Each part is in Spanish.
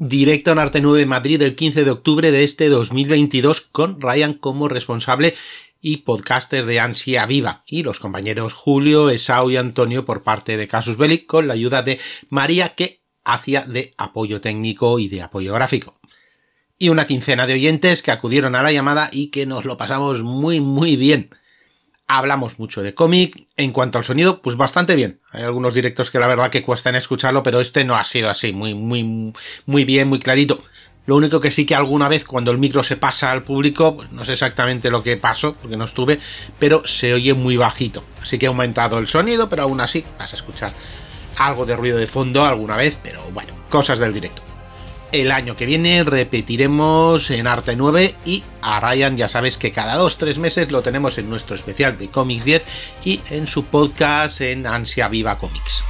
Directo en Arte 9 Madrid el 15 de octubre de este 2022 con Ryan como responsable y podcaster de Ansia Viva y los compañeros Julio, Esau y Antonio por parte de Casus Belli con la ayuda de María que hacía de apoyo técnico y de apoyo gráfico. Y una quincena de oyentes que acudieron a la llamada y que nos lo pasamos muy muy bien. Hablamos mucho de cómic. En cuanto al sonido, pues bastante bien. Hay algunos directos que la verdad que cuestan escucharlo, pero este no ha sido así, muy, muy, muy bien, muy clarito. Lo único que sí que alguna vez cuando el micro se pasa al público, pues no sé exactamente lo que pasó, porque no estuve, pero se oye muy bajito. Así que ha aumentado el sonido, pero aún así vas a escuchar algo de ruido de fondo alguna vez, pero bueno, cosas del directo. El año que viene repetiremos en Arte 9 y a Ryan ya sabes que cada 2-3 meses lo tenemos en nuestro especial de Comics 10 y en su podcast en Ansia Viva Comics.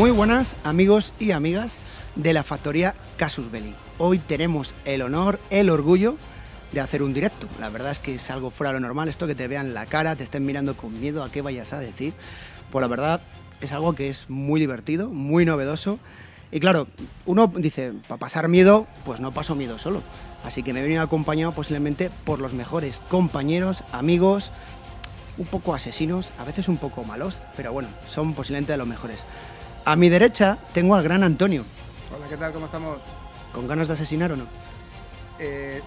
Muy buenas amigos y amigas de la factoría Casus Belli. Hoy tenemos el honor, el orgullo de hacer un directo. La verdad es que es algo fuera de lo normal esto que te vean la cara, te estén mirando con miedo a qué vayas a decir. Pues la verdad es algo que es muy divertido, muy novedoso. Y claro, uno dice, para pasar miedo, pues no paso miedo solo. Así que me he venido acompañado posiblemente por los mejores compañeros, amigos, un poco asesinos, a veces un poco malos, pero bueno, son posiblemente de los mejores. A mi derecha tengo al gran Antonio. Hola, ¿qué tal? ¿Cómo estamos? ¿Con ganas de asesinar o no? Eh,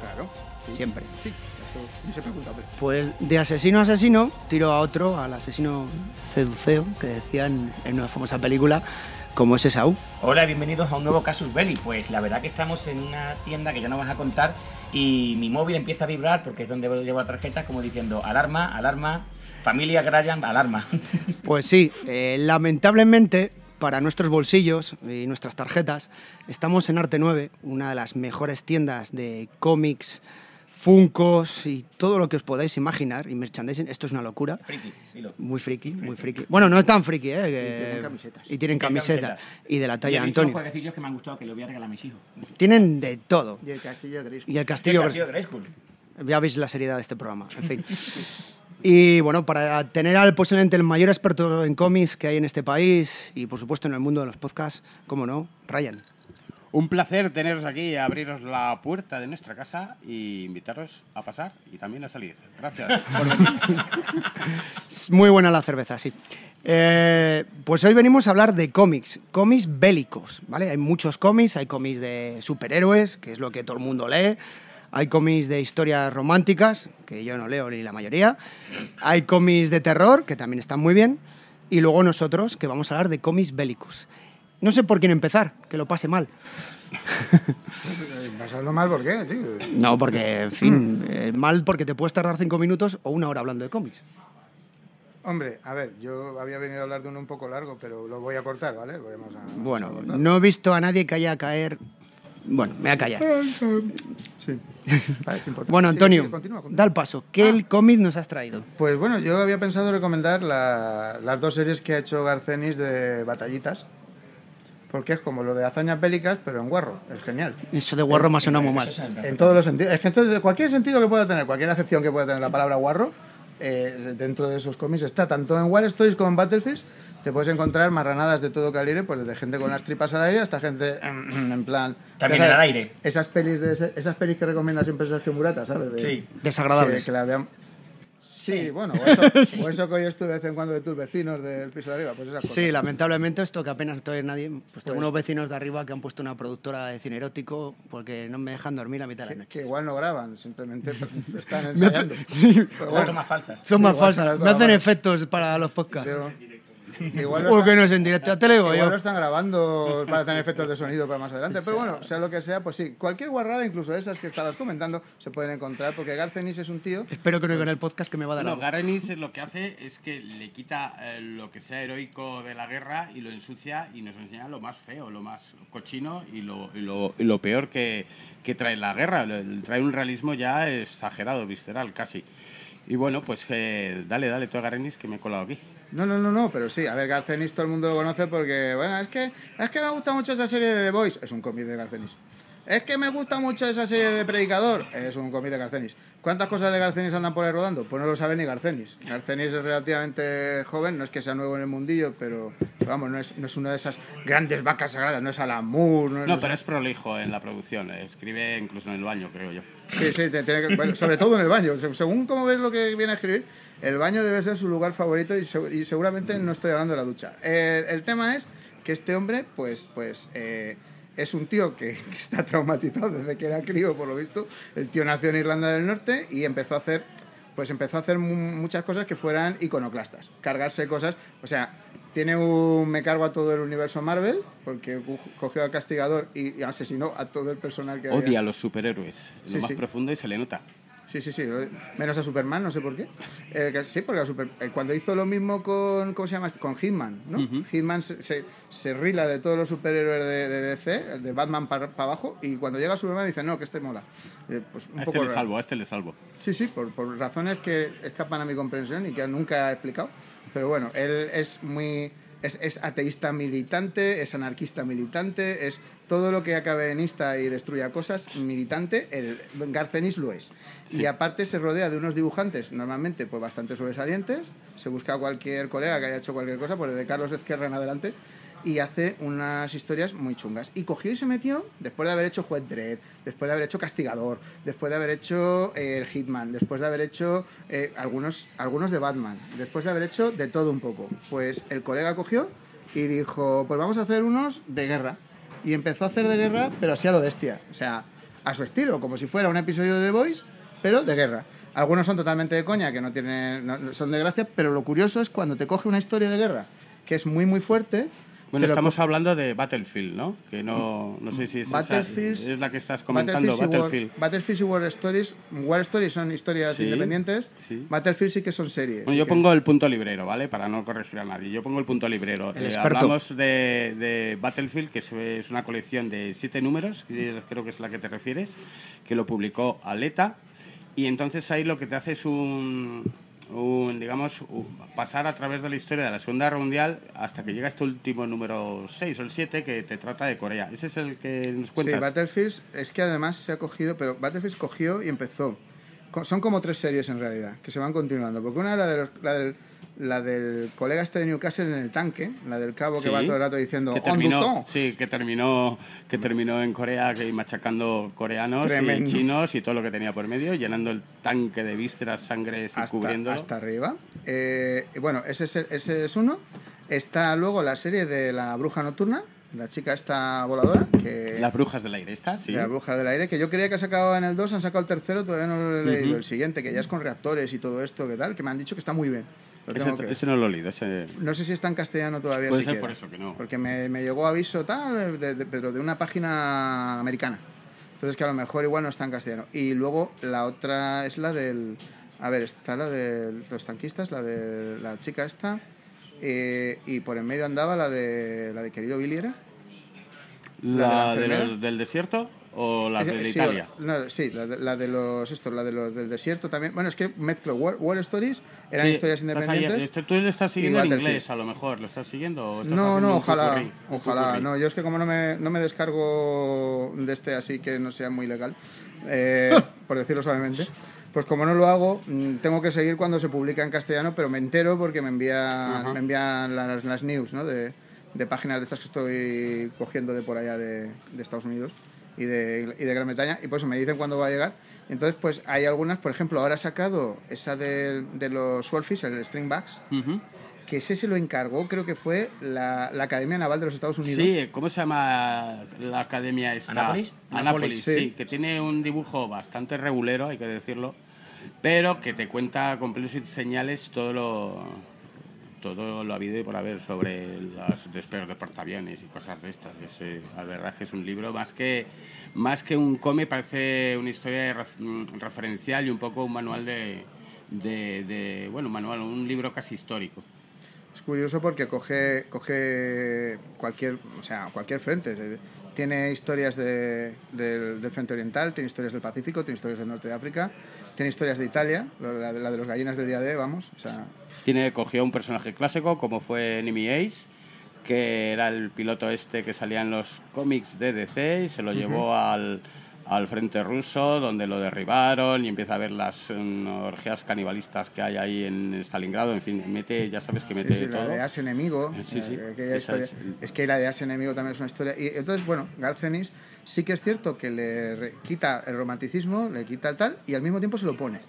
claro. sí. Siempre. Sí, eso ni se pregunta, hombre. Pues de asesino a asesino tiro a otro, al asesino seduceo, que decían en una famosa película, como es Esaú. Hola, bienvenidos a un nuevo Casus Belli. Pues la verdad que estamos en una tienda que ya no vas a contar y mi móvil empieza a vibrar porque es donde llevo la tarjeta como diciendo alarma, alarma, familia Graham, alarma. Pues sí, eh, lamentablemente para nuestros bolsillos y nuestras tarjetas estamos en Arte 9, una de las mejores tiendas de cómics, funcos y todo lo que os podáis imaginar y merchandising. Esto es una locura. Friki. Muy friki, muy friki. Bueno, no es tan friki, ¿eh? que- tienen camisetas. Y tienen camisetas. camisetas. Y de la Y talla visto Antonio. jueguecillos que me han gustado que le voy a regalar a mis hijos. Tienen de todo. Y el castillo de Grayskull. Y el castillo... Grayskull. Ya veis la seriedad de este programa, en fin. Y bueno, para tener al posiblemente el mayor experto en cómics que hay en este país y por supuesto en el mundo de los podcasts, como no, Ryan. Un placer teneros aquí, abriros la puerta de nuestra casa y invitaros a pasar y también a salir. Gracias por venir. Muy buena la cerveza, sí. Eh, pues hoy venimos a hablar de cómics, cómics bélicos, ¿vale? Hay muchos cómics, hay cómics de superhéroes, que es lo que todo el mundo lee, hay cómics de historias románticas, que yo no leo ni la mayoría, hay cómics de terror, que también están muy bien, y luego nosotros, que vamos a hablar de cómics bélicos. No sé por quién empezar, que lo pase mal. Pasarlo mal, ¿por qué, tío? No, porque, en fin, eh, mal porque te puedes tardar cinco minutos o una hora hablando de cómics. Hombre, a ver, yo había venido a hablar de uno un poco largo, pero lo voy a cortar, ¿vale? Vamos a- Bueno, cortar. no he visto a nadie que haya caer. Bueno, me voy a callar. Sí. Parece importante. Bueno, Antonio, sí, continúa, continúa. da el paso. ¿Qué el cómic nos has traído? Pues bueno, yo había pensado recomendar la- las dos series que ha hecho Garcenis de batallitas. Porque es como lo de hazañas bélicas, pero en guarro. Es genial. Eso de guarro me ha sonado muy mal. En todos los sentidos. Es que entonces, cualquier sentido que pueda tener, cualquier acepción que pueda tener la palabra guarro, eh, dentro de esos cómics está. Tanto en War Stories como en Battlefield te puedes encontrar marranadas de todo calibre, pues desde gente con las tripas al aire hasta gente en plan... También sabes, al aire. Esas pelis, de ese- esas pelis que recomienda siempre Sergio Murata, ¿sabes? De- Sí. Desagradables. Que, que la vean- Sí, bueno, o eso, o eso que hoy estuve de vez en cuando de tus vecinos del piso de arriba, pues esas cosas. Sí, lamentablemente esto que apenas todavía nadie... Pues tengo Pues- unos vecinos de arriba que han puesto una productora de cine erótico porque no me dejan dormir a mitad de la Que noche. igual no graban, simplemente están ensayando. Sí, bueno, tomas falsas. son Sí, más falsas. son Me hacen efectos para los podcasts. pero- igual lo ¿Por están- qué no es en directo? Ya te lo digo Igual yo. lo están grabando para tener efectos de sonido para más adelante. Pero bueno, sea lo que sea, pues sí, cualquier guarrada, incluso esas que estabas comentando, se pueden encontrar, porque Garcenis es un tío. Espero que no oigan el podcast que me va a dar No, algo. Garenis lo que hace es que le quita eh, lo que sea heroico de la guerra y lo ensucia y nos enseña lo más feo, lo más cochino y lo, y lo, y lo peor que, que trae la guerra. Trae un realismo ya exagerado, visceral, casi. Y bueno, pues eh, dale, dale tú a Garenis que me he colado aquí. No, no, no, no, pero sí. A ver, Garcenis todo el mundo lo conoce porque, bueno, es que, es que me gusta mucho esa serie de The Boys. Es un cómic de Garcenis. Es que me gusta mucho esa serie de Predicador. Es un cómic de Garcenis. ¿Cuántas cosas de Garcenis andan por ahí rodando? Pues no lo sabe ni Garcenis. Garcenis es relativamente joven, no es que sea nuevo en el mundillo, pero vamos, no es, no es una de esas grandes vacas sagradas, no es Alan Moore. No, es- No, pero es- prolijo en la producción. Escribe incluso en el baño, creo yo. Sí, sí, tiene que- bueno, sobre todo en el baño. Se- Según cómo ves lo que viene a escribir, el baño debe ser su lugar favorito y, segu- y seguramente no estoy hablando de la ducha. El, el tema es que este hombre, pues, pues eh, es un tío que, que está traumatizado desde que era crío, por lo visto. El tío nació en Irlanda del Norte y empezó a hacer, pues empezó a hacer mu- muchas cosas que fueran iconoclastas. Cargarse cosas, o sea, tiene un me cargo a todo el universo Marvel porque co- cogió al castigador y, asesinó a todo el personal que había. Odia a los superhéroes. Sí, lo más sí. profundo y se le nota. Sí, sí, sí. Menos a Superman, no sé por qué. Eh, sí, porque a Super- eh, cuando hizo lo mismo con. ¿Cómo se llama? este? Con Hitman, ¿no? Hitman se, se, se rila de todos los superhéroes de, de DC, de Batman para abajo, y cuando llega Superman dice, no, que este mola. Eh, pues un A poco este le salvo, a este le salvo. Sí, sí, por, por razones que escapan a mi comprensión y que nunca he explicado. Pero bueno, él es muy. Es, es ateísta militante, es anarquista militante, es todo lo que acabe en ista y destruya cosas militante. El Garcenis lo es. Y aparte se rodea de unos dibujantes, normalmente pues bastante sobresalientes. Se busca a cualquier colega que haya hecho cualquier cosa, pues desde Carlos Ezquerra en adelante y hace unas historias muy chungas. Y cogió y se metió, después de haber hecho Juez Dredd, después de haber hecho Castigador, después de haber hecho eh, el Hitman, después de haber hecho eh, algunos, algunos de Batman, después de haber hecho de todo un poco. Pues el colega cogió y dijo, pues vamos a hacer unos de guerra. Y empezó a hacer de guerra, pero así a lo bestia. O sea, a su estilo, como si fuera un episodio de The Voice, pero de guerra. Algunos son totalmente de coña, que no tienen, no- son de gracia, pero lo curioso es cuando te coge una historia de guerra que es muy, muy fuerte. Bueno, estamos hablando de Battlefield, ¿no? Que no, no sé si es, esa- es la que estás comentando, War- Battlefield. Battlefield y War Stories. War Stories son historias Sí, independientes. sí. Battlefield sí que son series. Bueno, yo que- pongo el punto librero, ¿vale? Para no corregir a nadie. Yo pongo el punto librero. El Eh, hablamos de, de Battlefield, que es una colección de siete números, que creo que es la que te refieres, que lo publicó Aleta. Y entonces ahí lo que te hace es un, un, digamos, un- pasar a través de la historia de la Segunda Guerra Mundial hasta que llega este último número 6 o el 7 que te trata de Corea. Ese es el que nos Sí, cuentas. Battlefield es que además se ha cogido, pero Battlefield cogió y empezó. Son como tres series en realidad, que se van continuando. Porque una era de los- la, del, la del colega este de Newcastle en el tanque, la del cabo que va todo el rato diciendo que "On terminó, Dutton". sí, que terminó, que terminó en Corea que machacando coreanos Tremendo. y chinos y todo lo que tenía por medio, llenando el tanque de vísceras, sangre y hasta, cubriéndolo. hasta arriba. Eh, bueno, ese es, el- ese es uno. Está luego la serie de la bruja nocturna, la chica esta voladora, que Las brujas del aire, ¿está? Sí. de la bruja del aire, que yo creía que acababa en el 2, han sacado el tercero, todavía no lo he leído. El siguiente, que ya es con reactores y todo esto, que tal, que me han dicho que está muy bien. Que Ese, no lo he leído. Ese... No sé si está en castellano todavía. Puede ser siquiera, por eso que no. Porque me, me llegó aviso tal, de- de- pero de una página americana. Entonces que a lo mejor igual no está en castellano. Y luego la otra es la del... A ver, está la de los tanquistas, la de la chica esta. eh, y por en medio andaba la de la de querido Billy era. ¿La, ¿La de la de los del desierto o la Eh, de sí, Italia? no, sí, la de, la de los estos, la de los del desierto también. Bueno, es que mezclo War, War Stories, eran Sí, historias estás ahí- independientes. este- ¿Tú lo estás siguiendo en inglés a lo mejor? ¿Lo estás siguiendo? O estás No, no, ojalá, ojalá. No, yo es que como no me, no me descargo de este así que no sea muy legal, eh, por decirlo suavemente, pues como no lo hago, mm, tengo que seguir cuando se publica en castellano, pero me entero porque me envían, Ajá. me envían las, las news, ¿no? De, de páginas de estas que estoy cogiendo de por allá de, de Estados Unidos y de, y de Gran Bretaña, y por eso me dicen cuándo va a llegar. Entonces, pues hay algunas, por ejemplo, ahora ha sacado esa de, de los Swordfish, el Stringbacks, Ujú. que ese se lo encargó, creo que fue la, la Academia Naval de los Estados Unidos. Sí, ¿cómo se llama la academia esta? ¿Anápolis? Anápolis, Sí. sí. que tiene un dibujo bastante regulero, hay que decirlo, pero que te cuenta con pelos y señales todo lo todo lo habido y por haber sobre los despegues de portaaviones y cosas de estas. Es, eh, la verdad es que es un libro más que más que un cómic, parece una historia mm, referencial y un poco un manual de, de, de- bueno, un manual, un libro casi histórico. Es curioso porque coge, coge cualquier, o sea, cualquier frente. Eh, Tiene historias de- del, del frente oriental, tiene historias del Pacífico, tiene historias del norte de África, Tiene historias de Italia, la, la de los gallinas del día D, vamos. O sea, Tiene, cogió un personaje clásico como fue Enemy Ace, que era el piloto este que salía en los cómics de DC y se lo llevó al, al frente ruso, donde lo derribaron y empieza a ver las mm, orgías canibalistas que hay ahí en Stalingrado. En fin, mete, ya sabes que Sí, mete sí, la todo. de As Enemigo. Sí, sí, eh, es. Es... que la de As Enemigo también es una historia. Y entonces, bueno, Garcenis sí que es cierto que le quita el romanticismo, le quita el tal, y al mismo tiempo se lo pone.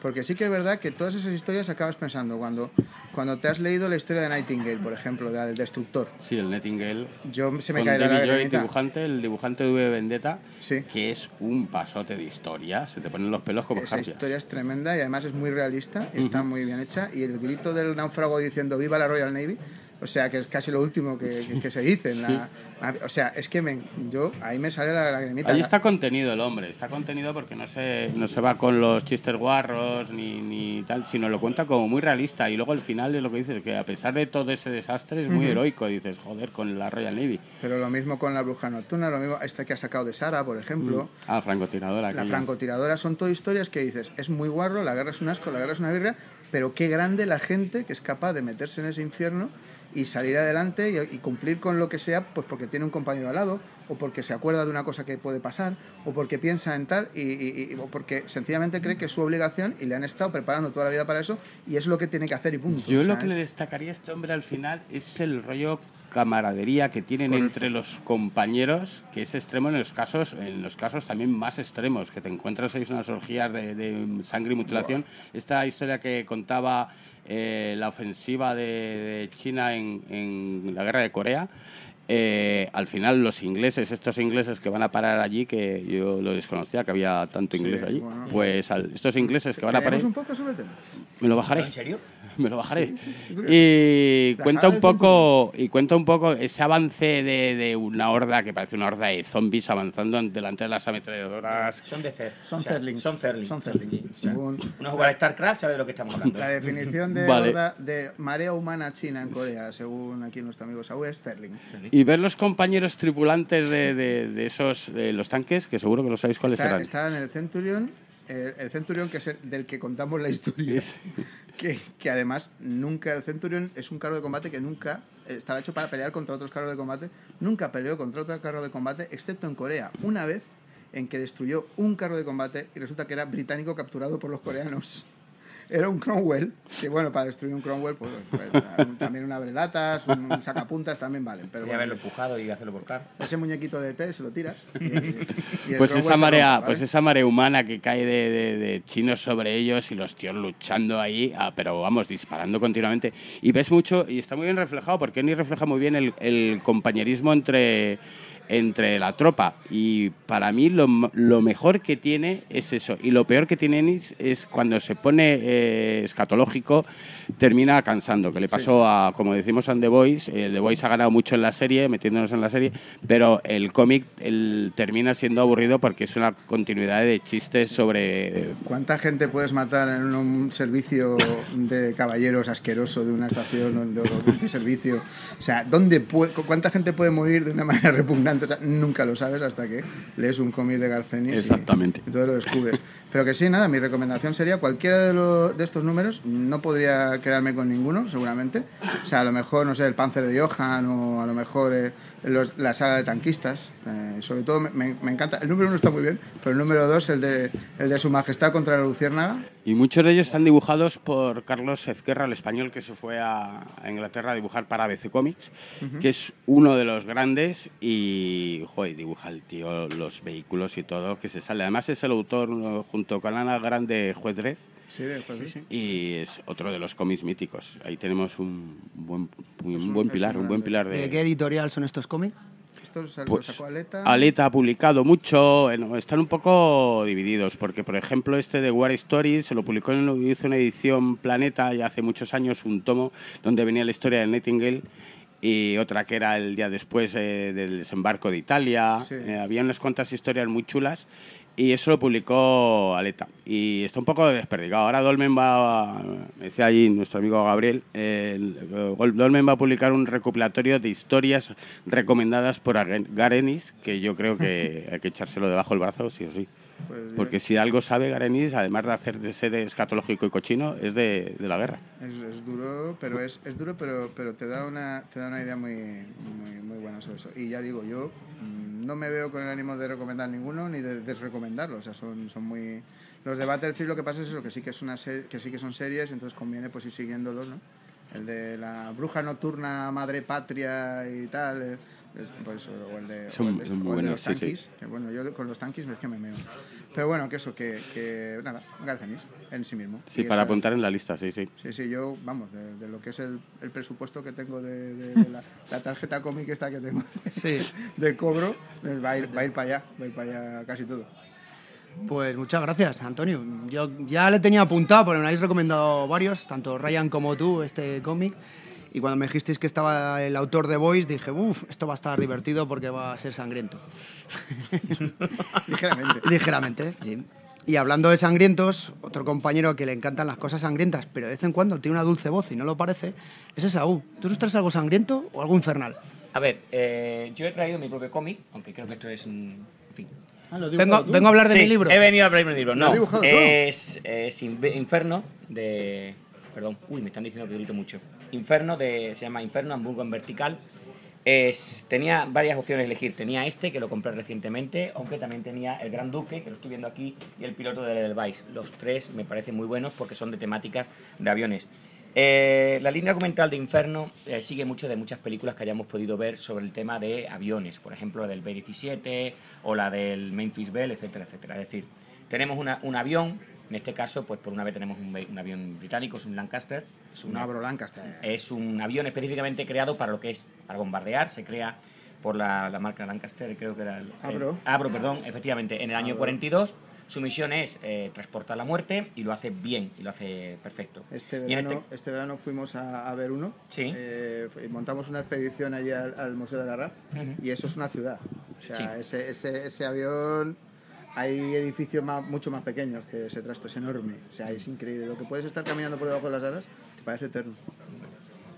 Porque sí que es verdad que todas esas historias acabas pensando cuando, cuando te has leído la historia de Nightingale, por ejemplo, de- del destructor. Sí, el Nettingale. Yo se me cae la lagrimita. dibujante, el dibujante de V Vendetta, Sí. que es un pasote de historia. Se te ponen los pelos como Esa historia es tremenda y además es muy realista, está muy bien hecha. Y el grito del náufrago diciendo ¡Viva la Royal Navy! O sea, que es casi lo último que, que- que se dice. en la- o sea, es que me, yo ahí me sale la lagrimita. Ahí está contenido el hombre, está contenido porque no se, no se va con los chistes guarros ni, ni tal, sino lo cuenta como muy realista. Y luego al final es lo que dices, que a pesar de todo ese desastre es muy heroico. Dices, joder, con la Royal Navy. Pero lo mismo con la bruja nocturna, lo mismo esta que ha sacado de Sara, por ejemplo. Ah, francotiradora. La aquella. francotiradora son todo historias que dices, es muy guarro, la guerra es un asco, la guerra es una birria, pero qué grande la gente que es capaz de meterse en ese infierno y salir adelante y, y cumplir con lo que sea, pues porque tiene un compañero al lado, o porque se acuerda de una cosa que puede pasar, o porque piensa en tal, y, y- y- o porque sencillamente cree que es su obligación y le han estado preparando toda la vida para eso y es lo que tiene que hacer y punto. Yo lo que le destacaría a este hombre al final es el rollo camaradería que tienen Correcto. entre los compañeros, que es extremo en los casos, en los casos también más extremos, que te encuentras ahí unas orgías de, de sangre y mutilación. Esta historia que contaba eh, la ofensiva de, de China en, en la guerra de Corea. eh, al final los ingleses, estos ingleses que van a parar allí, que yo lo desconocía, que había tanto inglés allí, bueno. pues al- estos ingleses que van a parar, ¿Queremos un poco sobre el tema? me lo bajaré. ¿En serio? Me lo bajaré. y cuenta un poco y cuenta un poco ese avance de, de una horda que parece una horda de zombies avanzando delante de las ametralladoras. Son de Cer. Son O sea, Zerlings. Son Zerlings. Son Zerlings. Según Uno juega al StarCraft sabe de lo que estamos hablando. la definición de, Vale. horda- de marea humana china en Corea, según aquí nuestro amigo Saúl, es Sterling. Y ver los compañeros tripulantes de, de- de esos, de los tanques, que seguro que lo sabéis cuáles Está, está en el Centurion, eh, el Centurion que es el del que contamos la historia. Que, que además nunca, el Centurion es un carro de combate que nunca estaba hecho para pelear contra otros carros de combate, nunca peleó contra otro carro de combate, excepto en Corea, una vez en que destruyó un carro de combate y resulta que era británico capturado por los coreanos. Era un Cromwell, que bueno, para destruir un Cromwell, pues, pues, también un abrelatas, un, un sacapuntas también valen. Pero bueno, haberlo empujado y hacerlo volcar. ese muñequito de té se lo tiras. y- y el Pues esa marea, rompe, pues esa marea humana que cae de, de- de chinos sobre ellos y los tíos luchando ahí, ah, pero vamos, disparando continuamente. Y ves mucho, y está muy bien reflejado, porque ni refleja muy bien el, el compañerismo entre, entre la tropa. Y para mí lo, lo mejor que tiene es eso. Y lo peor que tiene Ennis es cuando se pone eh, escatológico, termina cansando. Que le pasó a, como decimos, a The Voice. El The Voice ha ganado mucho en la serie, metiéndonos en la serie, pero el cómic el, termina siendo aburrido porque es una continuidad de chistes sobre. ¿Cuánta gente puedes matar en un servicio de caballeros asqueroso de una estación o de, de servicio? O sea, ¿dónde puede- ¿cuánta gente puede morir de una manera repugnante? Nunca lo sabes hasta que lees un cómic de Garcenis. Exactamente. Y, todo lo descubres. Pero que sí, nada, mi recomendación sería cualquiera de, lo- de estos números. No podría quedarme con ninguno, seguramente. O sea, a lo mejor, no sé, el Panzer de Johan o a lo mejor eh, los- la saga de tanquistas. Eh, sobre todo me, me- me encanta. El número uno está muy bien, pero el número dos, el de, el de Su Majestad contra la Luciérnaga. Y muchos de ellos están dibujados por Carlos Ezquerra, el español que se fue a, a Inglaterra a dibujar para ABC Comics, que es uno de los grandes y, joder, dibuja el tío los vehículos y todo, que se sale. Además es el autor, junto con Ana Grande, Juez Dredd, Sí, de jueves, sí. y es otro de los cómics míticos. Ahí tenemos un buen, un buen pilar, un un buen pilar ¿De qué editorial son estos cómics? Esto Pues, sacó Aleta. Aleta ha publicado mucho, están un poco divididos, porque por ejemplo este de War Stories se lo publicó, en, hizo una edición Planeta ya hace muchos años, un tomo donde venía la historia de Nightingale y otra que era el día después eh, del desembarco de Italia. Sí. Eh, había unas cuantas historias muy chulas y eso lo publicó Aleta. Y está un poco desperdigado. Ahora Dolmen va, me decía allí nuestro amigo Gabriel, eh, Dolmen va a publicar un recopilatorio de historias recomendadas por Garenis, que yo creo que hay que echárselo debajo del brazo, sí o sí. Pues Porque si algo sabe Garenis, además de hacer de ser escatológico y cochino, es de, de la guerra. Es, es duro, pero es, es duro, pero, pero te da una te da una idea muy, muy, muy buena sobre eso. Y ya digo, yo mm, no me veo con el ánimo de recomendar ninguno ni de desrecomendarlo. O sea, son, son muy los de Battlefield lo que pasa es eso, que sí que es una que sí que son series, entonces conviene pues ir siguiéndolos, ¿no? El de la bruja nocturna, madre patria y tal. eh, pues, o el de, Son- o el de- son muy o el de buenos, los sí, sí. tanquis, que bueno, yo con los tanquis es que me meo. Pero bueno, que eso, que, que nada, Garcenis en sí mismo. Sí, Y para esa- apuntar en la lista, sí, sí. Sí, sí, yo, vamos, de, de lo que es el, el presupuesto que tengo de, de- de la, la tarjeta cómic esta que tengo Sí. de cobro, eh, va a, ir, va a ir para allá, va a ir para allá casi todo. Pues muchas gracias, Antonio. Yo ya le tenía apuntado, porque me habéis recomendado varios, tanto Ryan como tú, este cómic. Y cuando me dijisteis que estaba el autor de Voice, dije, uff, esto va a estar divertido porque va a ser sangriento. Ligeramente. Ligeramente, sí. Y hablando de sangrientos, otro compañero que le encantan las cosas sangrientas, pero de vez en cuando tiene una dulce voz y no lo parece, es Esaú. ¿Tú nos traes algo sangriento o algo infernal? A ver, eh, yo he traído mi propio cómic, aunque creo que esto es un... En fin. Vengo, vengo a hablar de Sí, mi libro. He venido a hablar de mi libro. ¿Lo has No, es, es Inferno de. Perdón, uy, me están diciendo que grito mucho. Inferno de. Se llama Inferno, Hamburgo en vertical. Es, tenía varias opciones de elegir. Tenía este, que lo compré recientemente, aunque también tenía el Gran Duque, que lo estoy viendo aquí, y el piloto de Edelweiss. Los tres me parecen muy buenos porque son de temáticas de aviones. Eh, la línea argumental de Inferno eh, sigue mucho de muchas películas que hayamos podido ver sobre el tema de aviones, por ejemplo la del B-17 o la del Memphis Bell, etcétera, etcétera. Es decir, tenemos una- un avión, en este caso, pues por una vez tenemos un, avión británico, es un Lancaster, es Un Abro Lancaster. es un avión específicamente creado para lo que es, para bombardear, se crea por la, la marca Lancaster, creo que era el... el- Abro. Abro, perdón, efectivamente, en el año Abro. 42. Su misión es eh, transportar la muerte y lo hace bien, y lo hace perfecto. Este verano, este... verano fuimos a, a ver uno. Sí. Eh, montamos una expedición allí al, al Museo de la RAF. Ujú. Y eso es una ciudad. O sea, Sí. ese, ese, ese avión. Hay edificios mucho más pequeños que ese trasto, es enorme. O sea, es increíble. Lo que puedes estar caminando por debajo de las alas te parece eterno.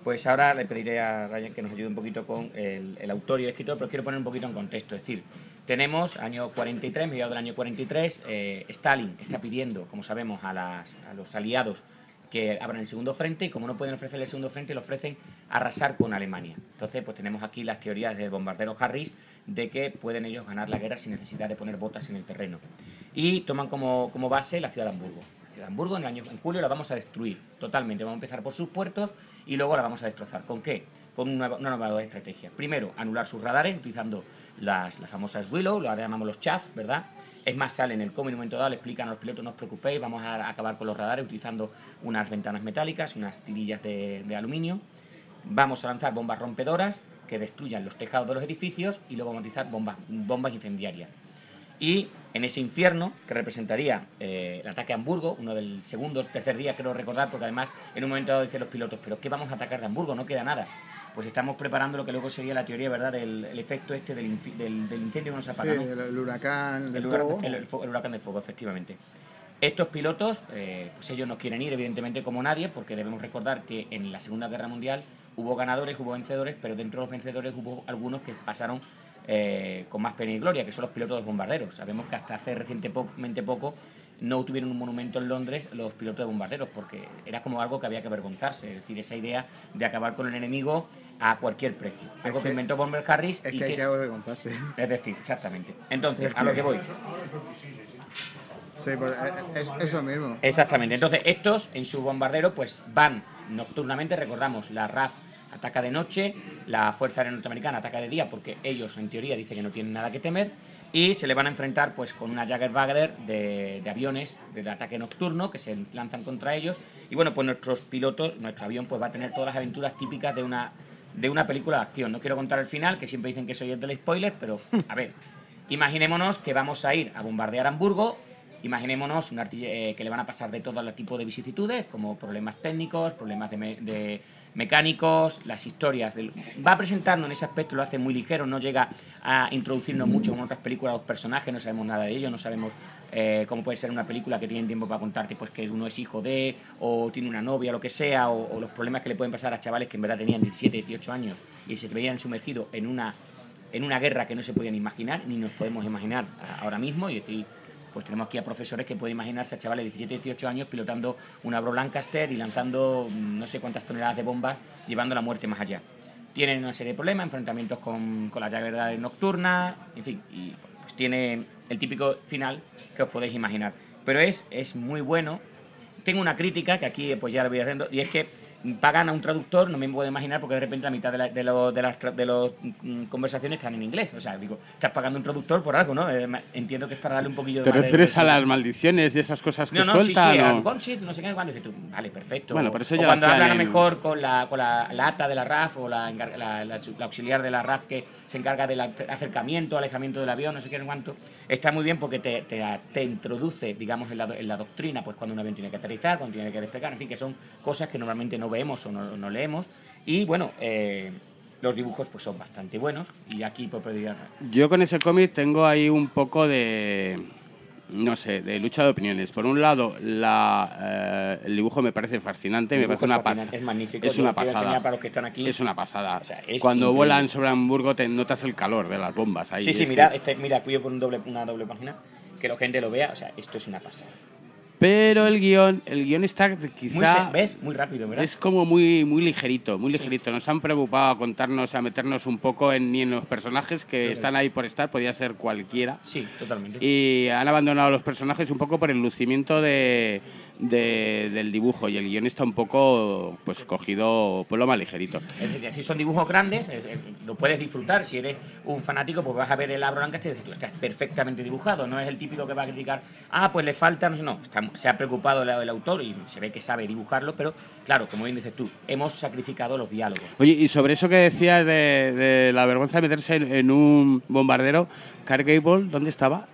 Pues ahora le pediré a Ryan que nos ayude un poquito con el, autor y el escritor, pero quiero poner un poquito en contexto. Es decir, tenemos año 43, mediados del año 43, eh, Stalin está pidiendo, como sabemos, a los aliados que abran el segundo frente y como no pueden ofrecer el segundo frente, le ofrecen arrasar con Alemania. Entonces, pues tenemos aquí las teorías del bombardero Harris de que pueden ellos ganar la guerra sin necesidad de poner botas en el terreno. Y toman como, como base la ciudad de Hamburgo. La ciudad de Hamburgo en, el año, en julio la vamos a destruir totalmente. Vamos a empezar por sus puertos y luego la vamos a destrozar. ¿Con qué? Con una, nueva estrategia. Primero, anular sus radares utilizando las, las famosas Willow, lo llamamos los chaff, ¿verdad? Es más, sale en el cómic en un momento dado, le explican a los pilotos, no os preocupéis, vamos a acabar con los radares utilizando unas ventanas metálicas, unas tirillas de, aluminio. Vamos a lanzar bombas rompedoras que destruyan los tejados de los edificios y luego vamos a utilizar bombas, bombas incendiarias. Y en ese infierno, que representaría eh, el ataque a Hamburgo, uno del segundo, tercer día, creo recordar, porque además en un momento dado dicen los pilotos, pero ¿qué vamos a atacar de Hamburgo? No queda nada. Pues estamos preparando lo que luego sería la teoría, ¿verdad?, del el efecto este del, del, del incendio que no se apaga, Sí, ¿no? el, el huracán, El el huracán, fuego. el- el el huracán de fuego, efectivamente. Estos pilotos, eh, pues ellos no quieren ir, evidentemente, como nadie, porque debemos recordar que en la Segunda Guerra Mundial hubo ganadores, hubo vencedores, pero dentro de los vencedores hubo algunos que pasaron eh, con más pena y gloria, que son los pilotos de los bombarderos. Sabemos que hasta hace recientemente poco no tuvieron un monumento en Londres los pilotos de bombarderos, porque era como algo que había que avergonzarse, es decir, esa idea de acabar con el enemigo a cualquier precio. Algo Es que que- inventó Bomber Harris Es y que hay que... avergonzarse. Es decir, exactamente. Entonces, a lo que voy. Sí, pues, es eso mismo. Exactamente. Entonces, estos en su bombardero pues van nocturnamente, recordamos, la RAF ataca de noche, la Fuerza Aérea Norteamericana ataca de día porque ellos en teoría dicen que no tienen nada que temer y se le van a enfrentar pues con una Jaggerwagner de, de aviones de ataque nocturno que se lanzan contra ellos. Y bueno, pues nuestros pilotos, nuestro avión pues va a tener todas las aventuras típicas de una de una película de acción. No quiero contar el final, que siempre dicen que soy el del spoiler, pero a ver, imaginémonos que vamos a ir a bombardear Hamburgo. Imaginémonos eh, que le van a pasar de todo tipo de vicisitudes, como problemas técnicos, problemas de mecánicos, las historias. Va a presentarnos en ese aspecto, lo hace muy ligero, no llega a introducirnos mucho en otras películas los personajes, no sabemos nada de ellos, no sabemos eh, cómo puede ser una película que tiene tiempo para contarte pues que uno es hijo de, o tiene una novia, lo que sea, o, los problemas que le pueden pasar a chavales que en verdad tenían 17, 18 años y se veían sumergidos en una en una guerra que no se podían imaginar, ni nos podemos imaginar ahora mismo, y estoy pues tenemos aquí a profesores que pueden imaginarse a chavales de 17, 18 años pilotando una Bro Lancaster y lanzando mm, no sé cuántas toneladas de bombas, llevando la muerte más allá. Tienen una serie de problemas, enfrentamientos con, con las llaves nocturnas, en fin, y pues tiene el típico final que os podéis imaginar. Pero es, es muy bueno. Tengo una crítica que aquí pues ya lo voy haciendo, y es que pagan a un traductor, no me puedo imaginar, porque de repente la mitad de, la- de, los- de las de los, mm, conversaciones están en inglés. O sea, digo, estás pagando un traductor por algo, ¿no? Eh, entiendo que es para darle un poquillo de ¿Te de- refieres a las maldiciones y esas cosas que no, no, sí, sí, sueltan? al o- gunship, no sé qué, cuando dices tú, vale, perfecto. Bueno, pero eso o ya lo cuando hablan a lo en- mejor con la, con la, la ata de la RAF o la, la, auxiliar de la RAF que se encarga del acercamiento, alejamiento del avión, no sé qué, no cuánto, está muy bien porque te, te, te introduce, digamos, en la, en la doctrina, pues cuando un avión tiene que aterrizar, cuando tiene que despegar, en fin, que son cosas que normalmente no vemos o no, no leemos. Y bueno, eh, los dibujos pues son bastante buenos y aquí pues podría... Yo con ese cómic tengo ahí un poco de, no sé, de lucha de opiniones. Por un lado, la, eh, el dibujo me parece fascinante, me parece una pasada. Es magnífico. Es una pasada. para los que están aquí. Es una pasada. O sea, es Cuando increíble. vuelan sobre Hamburgo te notas el calor de las bombas ahí. Sí, sí, Es- mirad, este, mira, yo por un doble, una doble página, que la gente lo vea, o sea, esto es una pasada. Pero el guion, el guion está quizá... ¿Ves? Muy rápido, ¿verdad? Es como muy, muy ligerito, muy ligerito. Nos han preocupado a contarnos, a meternos un poco en, ni en los personajes que están ahí por estar, podía ser cualquiera. Sí, totalmente. Y han abandonado los personajes un poco por el lucimiento de, de- del dibujo y el guion está un poco pues cogido por lo más ligerito. Es decir, son dibujos grandes, es- es- lo puedes disfrutar. Si eres un fanático, pues vas a ver el Abro Lancaster y dices, tú estás perfectamente dibujado. No es el típico que va a criticar, ah, pues le falta, no sé, no. Está- se ha preocupado el, el autor y se ve que sabe dibujarlo, pero claro, como bien dices tú, hemos sacrificado los diálogos. Oye, y sobre eso que decías de, de la vergüenza de meterse en, en un bombardero, Clark Gable, ¿dónde estaba?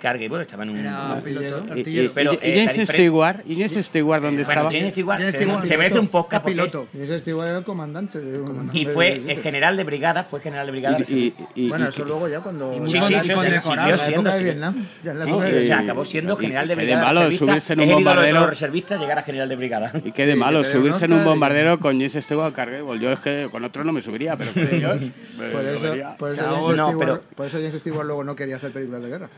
Cargue, bueno, estaba en un. Era un- piloto, artillero. Y, artillero. y- Pero, y eh, James Stewart, ¿y James Stewart dónde Bueno, estaba? James Stewart, James Stewart, se merece un podcast es- piloto. Ese Stewart era el comandante de un. y fue de- el general de brigada, fue general de brigada. Y- y- y- Bueno, y- eso luego ya cuando. Sí, sí, sí, condecorado. época de sí. Vietnam. Ya en la Sí, sí, o sea, acabó siendo Y- general de y qué de brigada. malo subirse en un bombardero. los reservistas llegar a general de brigada. Y qué de Sí, malo subirse en un bombardero con James Stewart Clark Gable. Yo es que con otro no me subiría, pero con ellos. James Stewart, por eso James Stewart luego no quería hacer películas de guerra.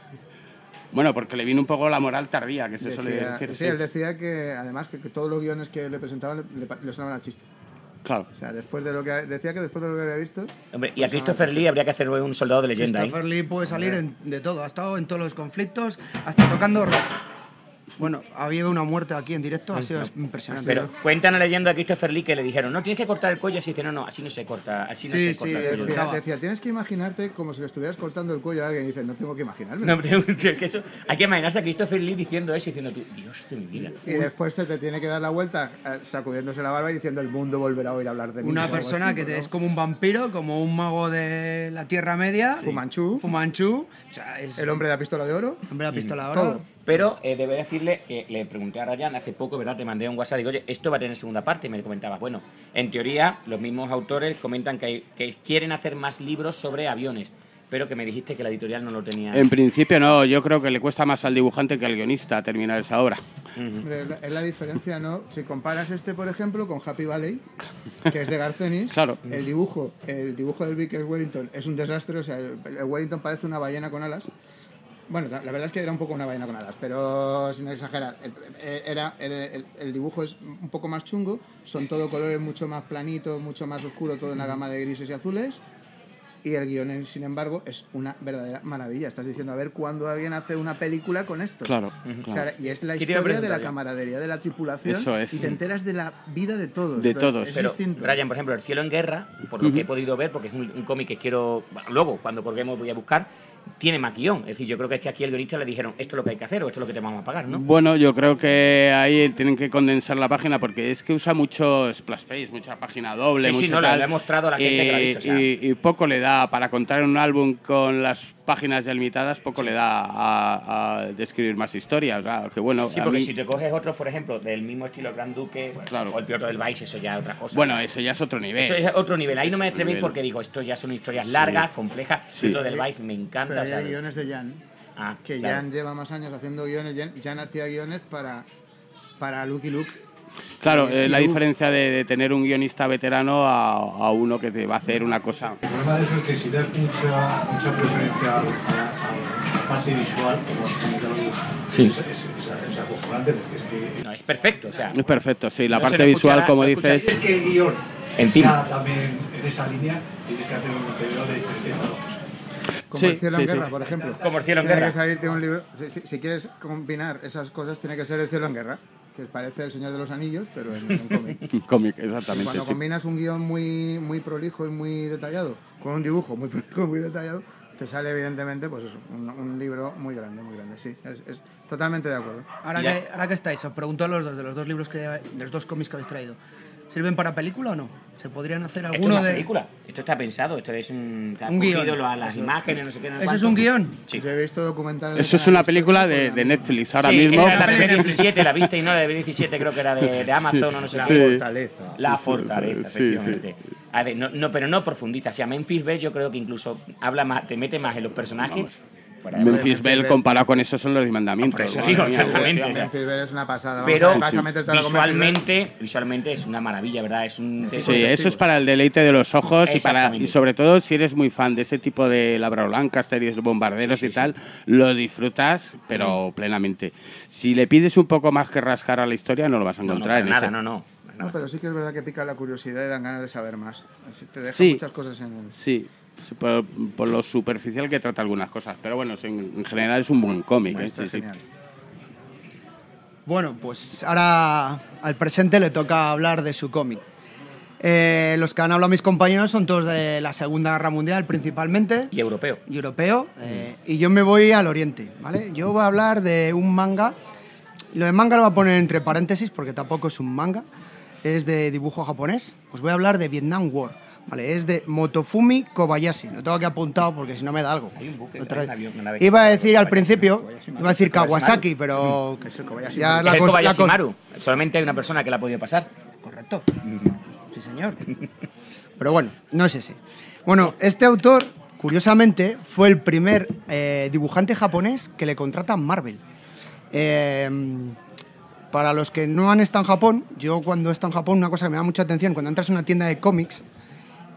Bueno, porque le vino un poco la moral tardía, que se suele Decía- decir. sí, sí. él decía que además que, que todos los guiones que le presentaban le, le- le sonaban a chiste. Claro. O sea, después de lo que decía que después de lo que había visto, Hombre, y a Christopher Lee habría que hacer un soldado de leyenda. ¿eh? Christopher Lee puede salir en- de todo, ha estado en todos los conflictos, hasta tocando rock. Bueno, ha habido una muerte aquí en directo, ha sido impresionante. Pero cuentan la leyenda de Christopher Lee que le dijeron, no, tienes que cortar el cuello. Así dice, no, no, así no se corta, así no Sí, se sí, corta. el cuello". decía, decía, tienes que imaginarte como si le estuvieras cortando el cuello a alguien y dices, no tengo que imaginarme. No, hombre, es que eso, hay que imaginarse a Christopher Lee diciendo eso y diciendo tú, Dios de mi vida. Y después te, te tiene que dar la vuelta eh, sacudiéndose la barba y diciendo el mundo volverá a oír hablar de mí. Una persona así, que te- ¿no? es como un vampiro, como un mago de la Tierra Media. Fumanchu. Fumanchu. O sea, es El hombre de la pistola de oro. hombre de la pistola ahora. Todo. Pero eh, debo decirle que le pregunté a Ryan hace poco, ¿verdad? Te mandé un WhatsApp, digo, oye, esto va a tener segunda parte. Y me comentaba, bueno, en teoría, los mismos autores comentan que, hay- que quieren hacer más libros sobre aviones, pero que me dijiste que la editorial no lo tenía. En principio no, yo creo que le cuesta más al dibujante que al guionista terminar esa obra. Es la, es la diferencia, ¿no? Si comparas este, por ejemplo, con Happy Valley, que es de Garcenis, Claro. el dibujo, el dibujo del Vickers Wellington es un desastre, o sea, el Wellington parece una ballena con alas. Bueno, la, la verdad es que era un poco una ballena con alas, pero sin exagerar. El, eh, era, el, el- el dibujo es un poco más chungo, son todo colores mucho más planitos, mucho más oscuro, todo en la gama de grises y azules. Y el guion, sin embargo, es una verdadera maravilla. Estás diciendo, a ver cuándo alguien hace una película con esto. Claro, O sea, claro. y es la historia de la camaradería de la tripulación Eso es. y te enteras de la vida de todos. De Entonces, todos. Es Pero, distinto. Brian, por ejemplo, El cielo en guerra, por lo que he podido ver, porque es un, un cómic que quiero. luego, cuando colguemos, voy a buscar, tiene más guion. Es decir, yo creo que es que aquí el guionista le dijeron, esto es lo que hay que hacer o esto es lo que te vamos a pagar, ¿no? Bueno, yo creo que ahí tienen que condensar la página porque es que usa mucho splash page, mucha página doble, Sí, sí, no, lo- tal, lo he mostrado a la gente que lo ha visto, o sea. y, y poco le da para contar un álbum con las páginas ya limitadas, poco le da a, a describir más historias. o sea, que bueno, Sí, porque mí- si te coges otros, por ejemplo, del mismo estilo Gran Duque pues, Claro. o el piloto del Vice, eso ya es otra cosa. bueno, O sea, ese ya es otro nivel. eso es otro nivel. Ahí no me atreví porque digo, esto ya son historias largas, complejas. Sí. El piloto del Vice me encanta. Pero o sea, hay guiones de Jan, ah, que claro. Jan lleva más años haciendo guiones. Jan, Jan hacía guiones para, para Lucky Luke. Claro, Y es la diferencia de, de tener un guionista veterano a, a uno que te va a hacer una cosa. El problema de eso es que si das mucha, mucha preferencia al, al- parte visual, como como ya lo digo, Sí. es, es- es- es acojonante porque es que No, es perfecto, o sea, Es perfecto, sí. La No parte visual, como lo dices. es que el guion Encima. está también en esa línea, tienes que hacer un pedido de 300 hojas. Como Sí, el cielo sí, en sí. guerra, por ejemplo. Como el cielo en Tiene guerra. que salirte un libro. Si, si- si quieres combinar esas cosas, tiene que ser el cielo en guerra, que parece el Señor de los Anillos, pero en, en cómic. Cómic, Y exactamente. cuando sí. combinas un guion muy, muy prolijo y muy detallado con un dibujo muy prolijo y muy detallado, te sale evidentemente pues eso, un, un libro muy grande, muy grande. Sí, es, es totalmente de acuerdo. Ahora que, ahora que estáis, os pregunto a los dos, de los dos libros que, de los dos cómics que habéis traído. ¿Sirven para película o no? ¿Se podrían hacer esto es alguno una de...? película. Esto está pensado, esto es un. Está Un cogido guion. lo- a las imágenes, no sé qué. no sé ¿Eso es cuánto. un guion? Sí. Yo he visto documentales. Eso es una película de, de Netflix ahora Sí, mismo. era la de B17, la viste y no, la de B17 creo que era de, de Amazon o no sé La qué. fortaleza. La fortaleza, Sí, sí. efectivamente. A ver, no, no, pero no profundiza. O sea, Memphis Bell yo creo que incluso habla más, te mete más en los personajes. Memphis. Bell comparado con eso son los mandamientos. Por eso digo, mía, exactamente. Memphis Bell es una pasada. vamos Pero visualmente, visualmente es una maravilla, ¿verdad? Es un Sí, eso es para el deleite de los ojos y para y sobre todo si eres muy fan de ese tipo de Labrador Lancaster y esos bombarderos y tal, lo disfrutas, pero plenamente. Si le pides un poco más que rascar a la historia, no lo vas a No, no, encontrar. para en nada, ese- no, no. No, pero sí que es verdad que pica la curiosidad y dan ganas de saber más. Te deja Sí. muchas cosas en el. Sí, sí, por, por lo superficial que trata algunas cosas, pero bueno, en, en general es un buen cómic. ¿eh? Sí. Bueno, pues ahora al presente le toca hablar de su cómic. Eh, los que han hablado mis compañeros son todos de la Segunda Guerra Mundial principalmente. Y europeo. y europeo, eh, y yo me voy al oriente, ¿vale? Yo voy a hablar de un manga, lo de manga lo voy a poner entre paréntesis porque tampoco es un manga, es de dibujo japonés, os voy a hablar de Vietnam War, ¿vale? Es de Motofumi Kobayashi, lo tengo aquí apuntado porque si no me da algo. Hay un buque, Lo hay traigo. un avión, una vez. Iba a decir al principio, iba a decir Kawasaki, pero Que es el Kobayashi ya Es la el Kobayashi Maru. Solamente hay una persona que la ha podido pasar. Correcto. Sí, señor. Pero bueno, no es ese. Bueno, este autor, curiosamente, fue el primer eh, dibujante japonés que le contrata Marvel. Eh, para los que no han estado en Japón, yo cuando he estado en Japón, una cosa que me da mucha atención, cuando entras a una tienda de cómics,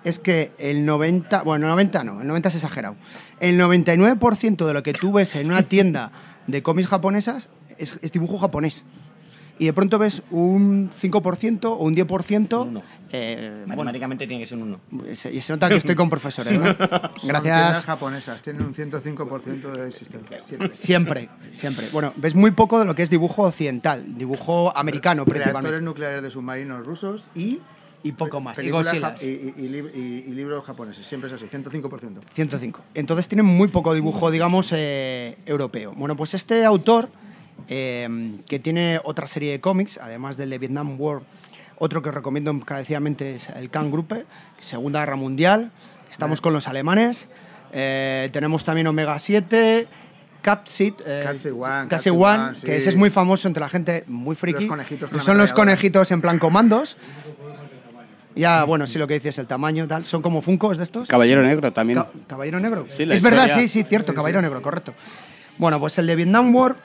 es que el 90, bueno, el 90 no, el 90 es exagerado. El 99% de lo que tú ves en una tienda de cómics japonesas es, es dibujo japonés. Y de pronto ves un 5% o un 10%. Un uno. eh, bueno, Matemáticamente tiene que ser un 1. se, se nota que estoy con profesores, ¿no? Son tiendas Gracias. japonesas, tienen un 105% de existencia. siempre. Siempre, siempre. Bueno, ves muy poco de lo que es dibujo occidental, dibujo americano Reactores principalmente. nucleares de submarinos rusos y. Y poco más. Y Godzilla. y, y- y lib- y- y libros japoneses. Siempre es así, 105%. 105. Entonces tienen muy poco dibujo, digamos, eh, europeo. Bueno, pues este autor, eh, que tiene otra serie de cómics, además del de Vietnam War, otro que os recomiendo encarecidamente es el Khan Gruppe, Segunda Guerra Mundial. Estamos con los alemanes. Eh, tenemos también Omega 7. Capsid, eh, One, que sí. ese es muy famoso entre la gente muy friki. Los conejitos Son los conejitos en plan comandos. Ya, bueno, sí, lo que dices, el tamaño, tal. Son como Funkos de estos. Caballero Negro también. Ca- Caballero Negro. Sí, la es verdad, historia- sí, sí, cierto, Caballero Negro, correcto. Bueno, pues el de Vietnam War,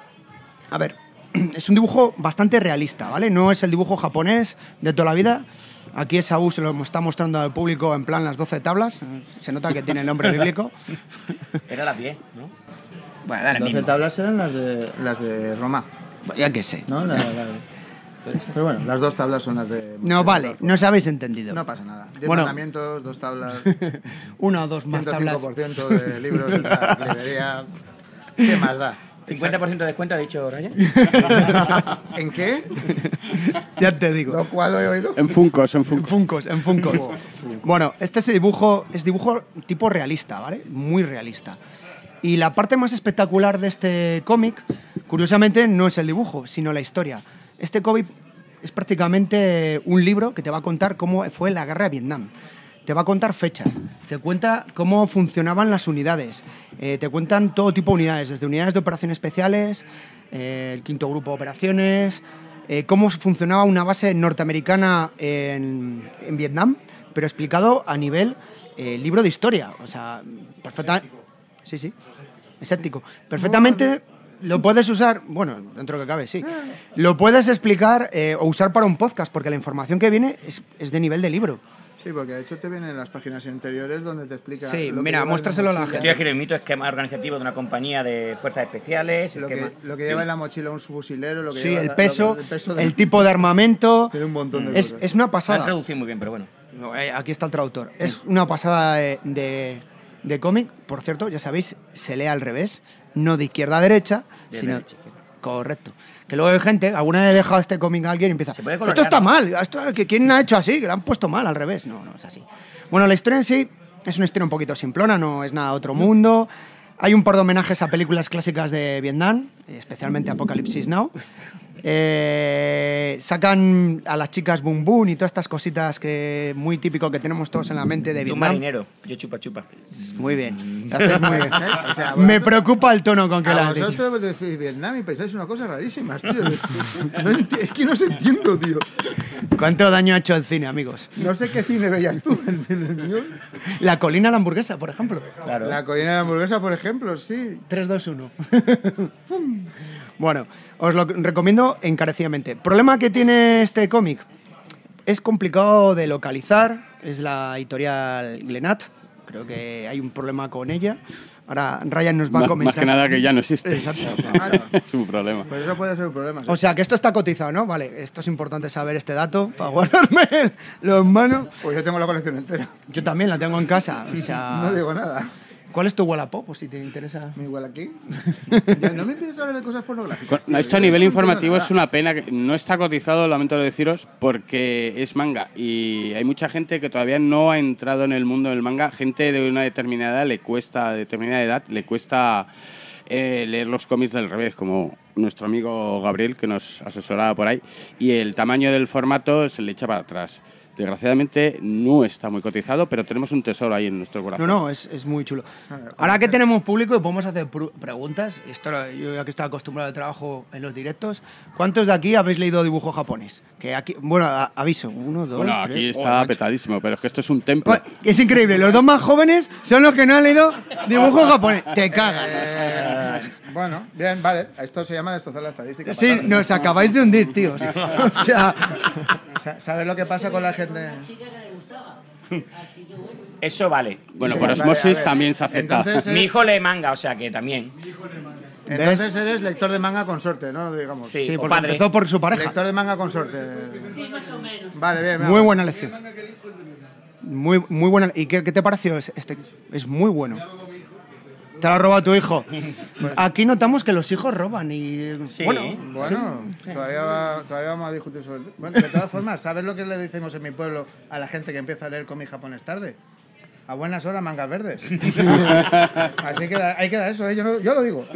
a ver, es un dibujo bastante realista, ¿vale? No es el dibujo japonés de toda la vida. Aquí Esaú se lo está mostrando al público en plan las 12 tablas. Se nota que tiene el nombre bíblico. Era las 10, ¿no? Bueno, Las lo 12 mismo. tablas eran las de, las de Roma, Ya que sé. ¿no? La- la- pero bueno, las dos tablas son las de. No vale, no os habéis entendido. No pasa nada. Diez Bueno. mandamientos, dos tablas, Una o dos más tablas. 105% de libros en la librería. ¿Qué más da? 50% de descuento, ha dicho Ryan. ¿En qué? Ya te digo. Lo cual lo he oído. En Funkos, en En Funkos. Funcos, en Funcos. Bueno, este es dibujo, es dibujo tipo realista, ¿vale? Muy realista. Y la parte más espectacular de este cómic, curiosamente, no es el dibujo, sino la historia. Este cómic es prácticamente un libro que te va a contar cómo fue la guerra de Vietnam. Te va a contar fechas, te cuenta cómo funcionaban las unidades, eh, te cuentan todo tipo de unidades, desde unidades de operaciones especiales, eh, el quinto grupo de operaciones, eh, cómo funcionaba una base norteamericana en, en Vietnam, pero explicado a nivel libro de historia. O sea, perfectamente. Sí, sí. Escéptico. Perfectamente lo puedes usar, bueno, dentro de lo que cabe, sí. Lo puedes explicar eh, o usar para un podcast, porque la información que viene es, es de nivel de libro. Sí, porque de hecho te vienen las páginas anteriores donde te explica. Sí, lo mira, muéstraselo a la mochila, gente. Estoy en el mito esquema organizativo de una compañía de fuerzas especiales. Lo esquema- que, lo que lleva en la mochila un fusilero, lo que Sí, lleva el la- peso, que- el peso el, tipo de armamento. Tiene un montón de Es, cosas. es una Lo has pasada. traducido muy bien, pero bueno. No, eh, Aquí está el traductor. Es una pasada de, de- de cómic. Por cierto, ya sabéis, se lee al revés, no de izquierda a derecha, De sino. derecha. Correcto. Que luego hay gente, alguna vez he dejado este cómic a alguien y empieza. Esto está ¿no?". mal, esto, que ¿quién ha hecho así? Que lo han puesto mal al revés. No, no es así. Bueno, la historia en sí es una historia un poquito simplona, no es nada de otro mundo. Hay un par de homenajes a películas clásicas de Vietnam, especialmente Apocalipsis Now. Eh, sacan a las chicas Boom Boom y todas estas cositas que muy típico que tenemos todos en la mente de Un Vietnam. marinero, yo chupa chupa. Muy bien, lo haces muy bien. O sea, Me preocupa el tono con que la A has dicho. vosotros vos decís Vietnam y pensáis una cosa rarísimas, tío. No enti- es que no se entiendo, tío. ¿Cuánto daño ha hecho el cine, amigos? No sé qué cine veías tú en, en el mío. La colina de la hamburguesa, por ejemplo. Claro. La colina de la hamburguesa, por ejemplo, sí. 3, 2, 1. Bueno, os lo recomiendo encarecidamente. Problema que tiene este cómic. Es complicado de localizar. Es la editorial Glenat. Creo que hay un problema con ella. Ahora Ryan nos va a comentar. más que nada que ya no existe. Exacto. es un problema. Pues eso puede ser un problema. sí. O sea, que esto está cotizado, ¿no? Vale, esto es importante saber este dato para guardarme los manos. Pues yo tengo la colección entera. Yo también la tengo en casa. O sea, No digo nada. ¿Cuál es tu Wallapop? Pues si te interesa. Aquí. Ya, no me empieces a hablar de cosas pornográficas. Tío. Esto a nivel no informativo es una pena. que No está cotizado, lamento deciros, porque es manga. Y hay mucha gente que todavía no ha entrado en el mundo del manga. Gente de una determinada edad le cuesta, determinada edad, le cuesta eh, leer los cómics del revés, como nuestro amigo Gabriel, que nos asesoraba por ahí. Y el tamaño del formato se le echa para atrás. Desgraciadamente no está muy cotizado, pero tenemos un tesoro ahí en nuestro No, corazón. no, es, es muy chulo. Ahora que tenemos público y podemos hacer preguntas, esto yo ya que estoy acostumbrado al trabajo en los directos, ¿cuántos de aquí habéis leído dibujo japonés? Que aquí, bueno, a- aviso, uno, dos, Bueno, tres. aquí Oh, está macho. petadísimo, pero es que esto es un templo. Bueno, Es increíble, los dos más jóvenes son los que no han leído dibujo japonés. Te cagas. Eh, bueno, bien, vale. Esto se llama destrozar la estadística. Sí, patada. nos acabáis de hundir, tíos. O sea, Sa- ¿Sabes lo que pasa con la gente? Eso vale. Bueno, Sí, por vale, osmosis a ver. también se acepta. Entonces, Mi es- hijo lee manga, o sea que también. entonces eres lector de manga consorte, ¿no? Digamos. Sí, sí, o porque padre. empezó por su pareja. Lector de manga consorte. Vale, bien. bien. Muy buena lección. Muy, muy buena. ¿Y qué, qué te pareció es- este? Es muy bueno. Te lo ha robado tu hijo. Aquí notamos que los hijos roban y... Sí. Bueno, Bueno, todavía, va- todavía vamos a discutir sobre el tema. Bueno, de todas formas, ¿sabes lo que le decimos en mi pueblo a la gente que empieza a leer cómic japonés tarde? A buenas horas, mangas verdes. Así que da- hay que dar eso, ¿eh? yo, no- yo lo digo.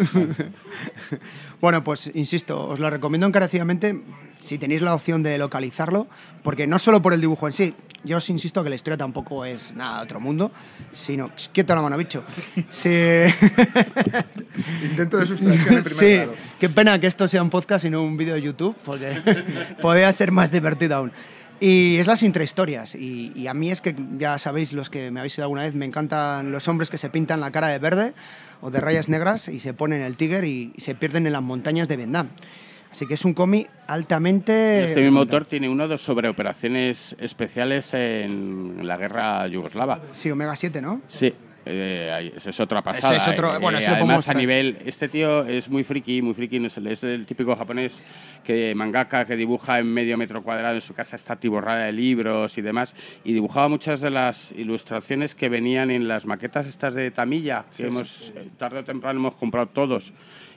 Bueno, pues insisto, os lo recomiendo encarecidamente si tenéis la opción de localizarlo, porque no solo por el dibujo en sí, yo os insisto que la historia tampoco es nada de otro mundo, sino... Quieto la mano, bicho. Sí. Intento de sustracción en primer Sí, grado. qué pena que esto sea un podcast y no un vídeo de YouTube, porque podría ser más divertido aún. Y es las intrahistorias. Y, y a mí es que, ya sabéis, los que me habéis oído alguna vez, me encantan los hombres que se pintan la cara de verde o de rayas negras y se ponen el tigre y, y se pierden en las montañas de Vietnam. Así que es un cómic altamente... Este mismo autor tiene uno de sobre operaciones especiales en la guerra yugoslava. Sí, Omega 7, ¿no? Sí. eh, esa es otra pasada. Ese es otro- eh, bueno, lo además, a nivel. Este tío es muy friki, muy friki. no Es el, es el típico japonés que mangaka que dibuja en medio metro cuadrado en su casa, está tiborrada de libros y demás. Y dibujaba muchas de las ilustraciones que venían en las maquetas estas de Tamilla, que hemos, eh, tarde o temprano hemos comprado todos.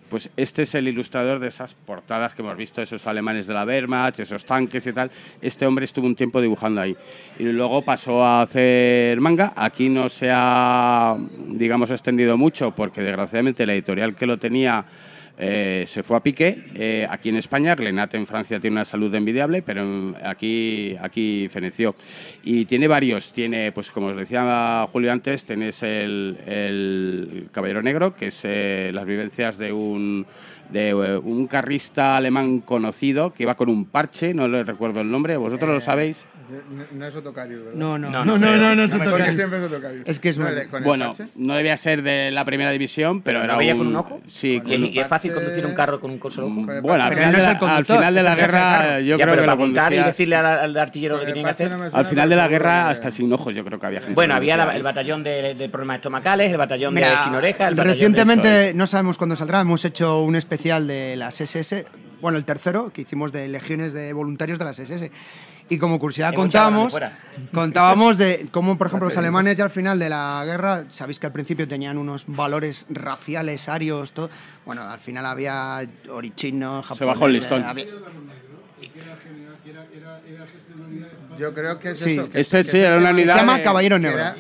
Pues este es el ilustrador de esas portadas que hemos visto, esos alemanes de la Wehrmacht, esos tanques y tal. Este hombre estuvo un tiempo dibujando ahí. Y luego pasó a hacer manga. Aquí no se ha, digamos, extendido mucho porque desgraciadamente la editorial que lo tenía eh, se fue a pique. Eh, aquí en España, Glenat en Francia tiene una salud envidiable, pero en- aquí, aquí feneció. Y tiene varios. Tiene, pues como os decía Julio antes, tenés el, el Caballero Negro, que es eh, las vivencias de un de un carrista alemán conocido que iba con un parche, no le recuerdo el nombre, vosotros lo sabéis. No, no es Otocarius, ¿verdad? No, no, No, no, no, no, pero- no, no, no se me toca. Porque siempre es Otocarius. Es que es una- de- Bueno, parche. no debía ser de la primera división, pero ¿Pero era lo veía un... con un ojo? Sí, con ¿Y, un- y es fácil conducir un carro con un solo ojo? Con Bueno, al final, de es la, al final de es la guerra, yo ya, creo que lo apuntar y conducías- decirle al, al artillero que el tiene que hacer. Al final de la guerra, hasta sin ojos, yo creo que había gente. Bueno, había el batallón de, de problemas estomacales, el batallón de sin oreja, el batallón de- recientemente, no sabemos cuándo saldrá, hemos hecho un especial de las SS, bueno, el tercero, que hicimos de legiones de voluntarios de las SS. Y como curiosidad echado contábamos, de cómo, por ejemplo, los alemanes ya al final de la guerra, sabéis que al principio tenían unos valores raciales, arios, todo. Bueno, al final había orichinos, japoneses. bajó el listón. había- Yo creo que es Sí. eso. que- Este que sí, era una unidad Se llama de- Caballero Negro. era-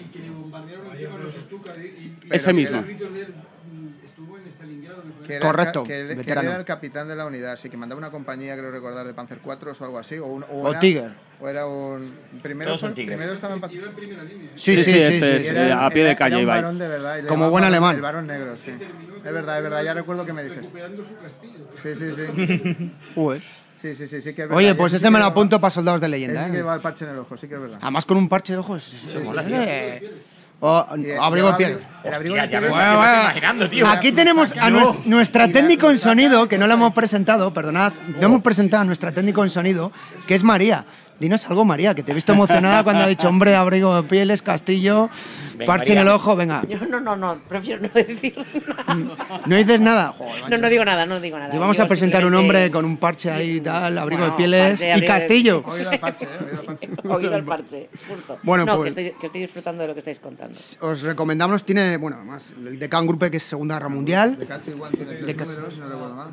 Ese mismo. Que era Correcto, que él- que él veterano. era el capitán de la unidad, así que mandaba una compañía, creo recordar, de Panzer 4 o algo así. O, un- O era- Tiger. O era un. Primero, fue- primero estaba en Panzer. Sí, sí, Sí, sí. sí, este sí. es- eh, a pie de calle era iba Como buen alemán. El varón negro, sí. Es verdad, es verdad, ya recuerdo que me dices. Sí, sí, sí. Ué. Sí, sí, sí, sí que es verdad. Oye, pues sí este que me lo apunto para soldados de leyenda. sí que ¿eh? llevaba el parche en el ojo, sí que es verdad. Además con un parche de ojos. eh, o- eh, abrigo piel. Imaginando, tío. Aquí tenemos a nues- nuestra técnico en sonido, que no la hemos presentado, perdonad, no hemos presentado a nuestra técnico en sonido, que es María. Dinos algo, María, que te he visto emocionada cuando ha dicho hombre de abrigo de pieles, castillo, Venga, parche en el María. ojo, venga. Yo no, no, no, prefiero no decir nada. ¿No dices nada? Joder, No, no digo nada, no digo nada. Y vamos Yo a presentar un simplemente- hombre con un parche ahí y tal, abrigo Bueno, de pieles parche, y de- castillo. Oído al parche, eh, parche. Oído el parche, justo. Bueno, no, pues- que, estoy, que estoy disfrutando de lo que estáis contando. Os recomendamos, tiene, bueno, además, el de Can Gruppe, que es Segunda Guerra Mundial, De casi igual tiene tres De casi- números, si no recuerdo mal.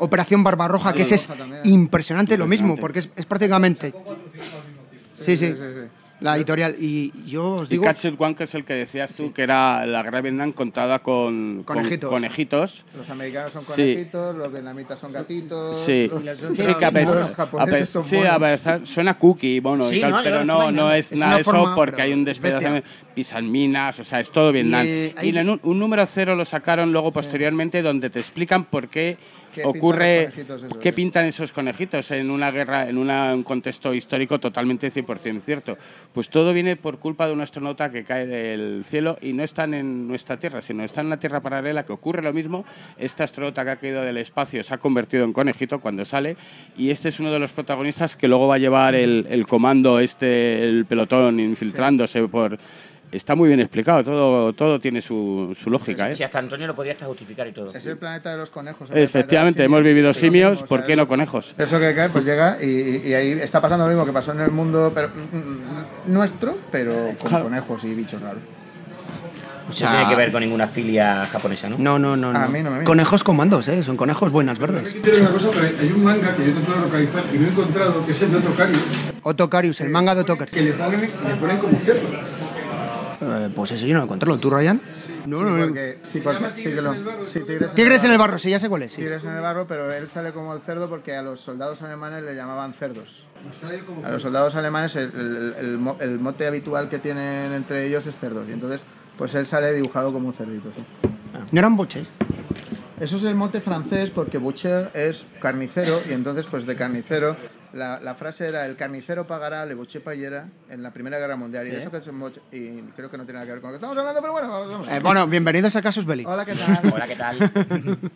Operación Barbarroja, que ese es impresionante, lo mismo, porque es, es prácticamente... Sí, sí, Sí, sí, sí. la editorial. Y yo os Y digo... Catcher One, que es el que decías tú, que era la guerra de Vietnam contada con con Conejitos. Los americanos son Sí. conejitos, los vietnamitas son gatitos. Sí, los, sí, que a pesar, los a son sí, a pesar- suena cookie, bueno, Sí, y tal, no, pero no, no es Es nada de eso porque hay un es despedazo, pisan minas, o sea, es todo Vietnam. Y, Y, eh, hay- en un, un número cero lo sacaron luego posteriormente donde te explican por qué ¿Qué pintan ocurre, qué pintan esos conejitos en una guerra, en una- un contexto histórico totalmente 100% cierto. Pues todo viene por culpa de un astronauta que cae del cielo y no están en nuestra Tierra, sino están en la Tierra paralela, que ocurre lo mismo. Este astronauta que ha caído del espacio se ha convertido en conejito cuando sale y este es uno de los protagonistas que luego va a llevar el, el comando, este, el pelotón infiltrándose por... Está muy bien explicado, todo, todo tiene su, su lógica. ¿eh? Si hasta Antonio lo podía hasta justificar y todo. Es el planeta de los conejos. Efectivamente, hemos vivido simios, mismo, ¿por qué no conejos? Eso que cae, pues llega y, y- ahí está pasando lo mismo que pasó en el mundo pero, mm, mm, nuestro, pero con Claro. conejos y bichos raros. o No sea, tiene que ver con ninguna filia japonesa, ¿no? No, no, no. A no. mí no me mira. Conejos comandos, ¿eh? Son conejos buenas verdes. que entender una cosa, pero hay- un manga que yo he tratado de localizar y no he encontrado, que es el de Otokari, Otto Carius, el manga de Otto que le ponen, le ponen como cerdo. Eh, pues ese yo no lo encontré. ¿Tú, Ryan? No, sí, no, no. porque, sí, porque sí que lo. Sí, tigres, Tigres en el barro, sí, ya sé cuál es. sí. Tigres en el barro, pero él sale como el cerdo porque a los soldados alemanes le llamaban cerdos. A los soldados alemanes el, el- el el mote habitual que tienen entre ellos es cerdos. Y entonces, pues él sale dibujado como un cerdito. sí. ¿No eran boches? Eso es el mote francés porque butcher es carnicero y entonces pues de carnicero la, la frase era el carnicero pagará, le butcher payera en la Primera Guerra Mundial y eso que boche- y creo que no tiene nada que ver con lo que estamos hablando, pero bueno, vamos. vamos. Eh, bueno, bienvenidos a Casus Belli. Hola, ¿qué tal? Hola, ¿qué tal?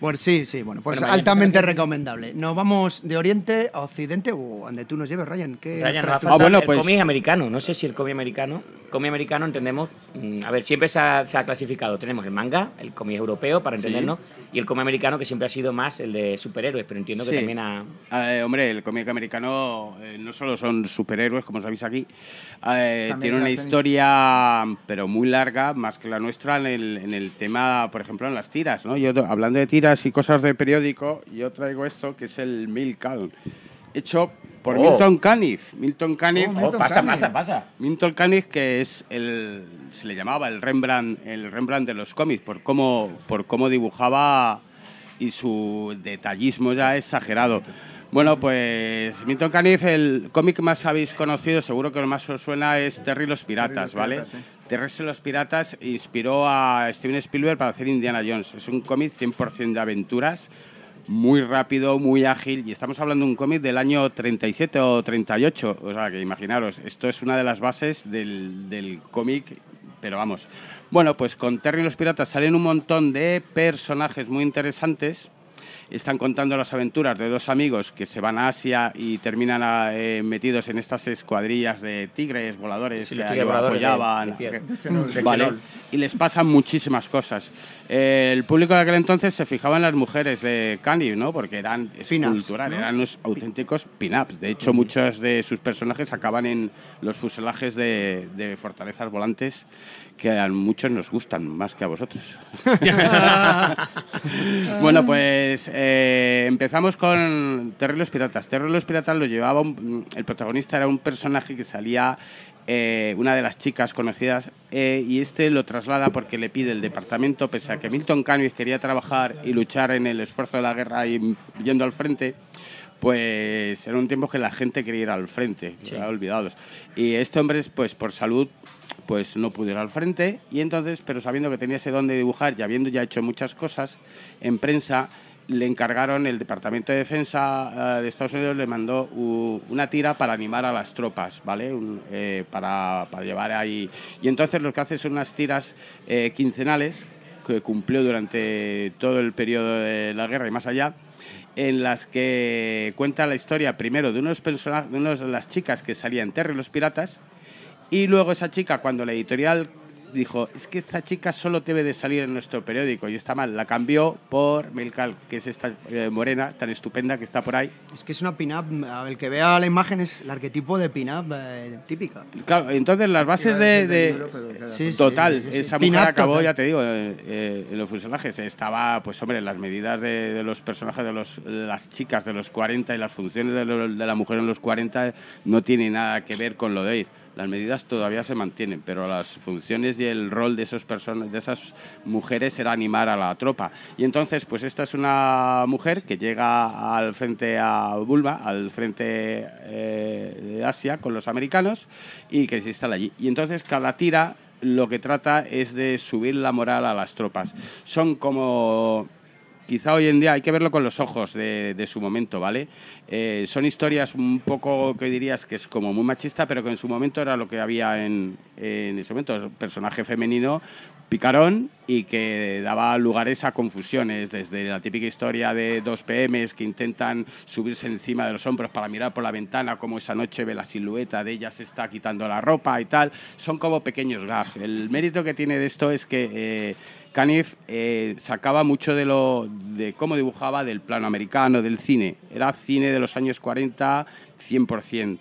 Bueno, sí, sí, bueno, pues Bueno, altamente recomendable. Nos vamos de Oriente a Occidente o donde tú nos lleves, Ryan. ¿Qué Ryan, nos? Ah, bueno, el pues- cómic americano. No sé si el cómic americano. Cómic americano entendemos. mm, a ver, siempre se ha, se ha clasificado. Tenemos el manga, el cómic europeo, para entendernos, y el cómic americano, que siempre ha sido más el de superhéroes, pero entiendo que Sí. también ha. Eh, hombre, el cómic americano eh, no solo son superhéroes, como sabéis aquí, eh, tiene una historia, pero muy larga, más que la nuestra, en el, en el tema, por ejemplo, en las tiras. ¿no? Yo, hablando de tiras y cosas de periódico, yo traigo esto, que es el Milk Calm, hecho por Oh. Milton Caniff. Milton Caniff, Oh, Oh, Milton pasa, Caniff. pasa, pasa. Milton Caniff, que es el, se le llamaba el Rembrandt, el Rembrandt de los cómics, por cómo, por cómo dibujaba y su detallismo ya exagerado. Bueno, pues Milton Caniff, el cómic más habéis conocido, seguro que lo más os suena es Terry y los Piratas, los ¿vale? Piratas. Y los Piratas inspiró a Steven Spielberg para hacer Indiana Jones. Es un cómic 100% de aventuras, muy rápido, muy ágil, y estamos hablando de un cómic del año 37 o 38, o sea que imaginaros, esto es una de las bases del, del cómic, pero vamos. Bueno, pues con Terry y los Piratas salen un montón de personajes muy interesantes, están contando las aventuras de dos amigos que se van a Asia y terminan eh, metidos en estas escuadrillas de tigres voladores Sí, que de- apoyaban. de piel. que- Chenol. De Vale, Chenol. y les pasan muchísimas cosas. Eh, el público de aquel entonces se fijaba en las mujeres de Canny, ¿no? Porque eran escultural, ¿no? eran unos auténticos pin-ups. De hecho, muchos de sus personajes acaban en los fuselajes de, de fortalezas volantes que a muchos nos gustan más que a vosotros. bueno, pues eh, empezamos con Terry y los Piratas. Terry y los Piratas lo llevaba, un- el protagonista era un personaje que salía eh, una de las chicas conocidas eh, y este lo traslada porque le pide el departamento, pese a que Milton Caniff quería trabajar y luchar en el esfuerzo de la guerra y yendo al frente, pues era un tiempo que la gente quería ir al frente, ya olvidados. Y este hombre, pues por salud, pues no pudo ir al frente y entonces, pero sabiendo que tenía ese don de dibujar y habiendo ya hecho muchas cosas en prensa, le encargaron el Departamento de Defensa eh, de Estados Unidos le mandó una tira para animar a las tropas, ¿vale? Eh, para, para llevar ahí y entonces lo que hace son unas tiras eh, quincenales que cumplió durante todo el periodo de la guerra y más allá en las que cuenta la historia primero de unos personajes, de unos las chicas que salían Terry los piratas y luego esa chica, cuando la editorial dijo, es que esta chica solo debe de salir en nuestro periódico y está mal, la cambió por Milcal, que es esta eh, morena tan estupenda que está por ahí. Es que es una pin-up, a- el que vea la imagen es el arquetipo de pin-up eh, típica. Claro, entonces las bases de... de- Sí, sí, Total, sí, sí, sí. esa mujer acabó, total. ya te digo, eh, eh, en los fuselajes. Estaba, pues hombre, las medidas de, de los personajes de los, las chicas de los 40 y las funciones de, lo- de la mujer en los 40 no tiene nada que ver con lo de hoy. Las medidas todavía se mantienen, pero las funciones y el rol de, esos personas, de esas mujeres era animar a la tropa. Y entonces, pues esta es una mujer que llega al frente a Bulma, al frente eh, de Asia con los americanos y que se instala allí. Y entonces cada tira lo que trata es de subir la moral a las tropas. Son como quizá hoy en día hay que verlo con los ojos de, de su momento, ¿vale? Eh, son historias un poco que dirías que es como muy machista, pero que en su momento era lo que había en, ese momento, un personaje femenino picarón y que daba lugares a confusiones, desde la típica historia de dos PMs que intentan subirse encima de los hombros para mirar por la ventana como esa noche ve la silueta de ella se está quitando la ropa y tal, son como pequeños gags. El mérito que tiene de esto es que eh, Caniff eh, sacaba mucho de lo de cómo dibujaba del plano americano, del cine. Era cine de los años 40, 100%.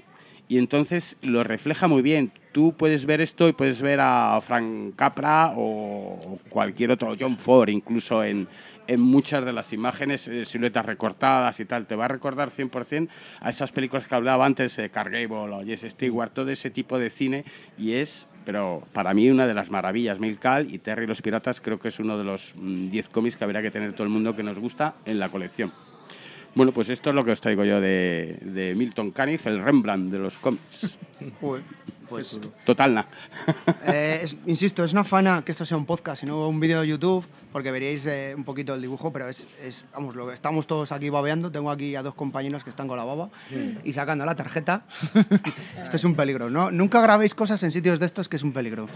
Y entonces lo refleja muy bien. Tú puedes ver esto y puedes ver a Frank Capra o cualquier otro, John Ford, incluso en, en muchas de las imágenes, eh, siluetas recortadas y tal. Te va a recordar 100% a esas películas que hablaba antes, de Carl Gable o Jess Stewart, todo ese tipo de cine. Y es, pero para mí, una de las maravillas. Milcal y Terry y los Piratas creo que es uno de los mm, 10 cómics que habría que tener todo el mundo que nos gusta en la colección. Bueno, pues esto es lo que os traigo yo de, de Milton Caniff, el Rembrandt de los cómics. Pues, Total, na. eh, es- insisto, es una fana que esto sea un podcast y no un vídeo de YouTube, porque veréis eh, un poquito el dibujo, pero es, es- vamos, lo que estamos todos aquí babeando. Tengo aquí a dos compañeros que están con la baba y sacando la tarjeta. esto es un peligro, ¿no? Nunca grabéis cosas en sitios de estos que es un peligro.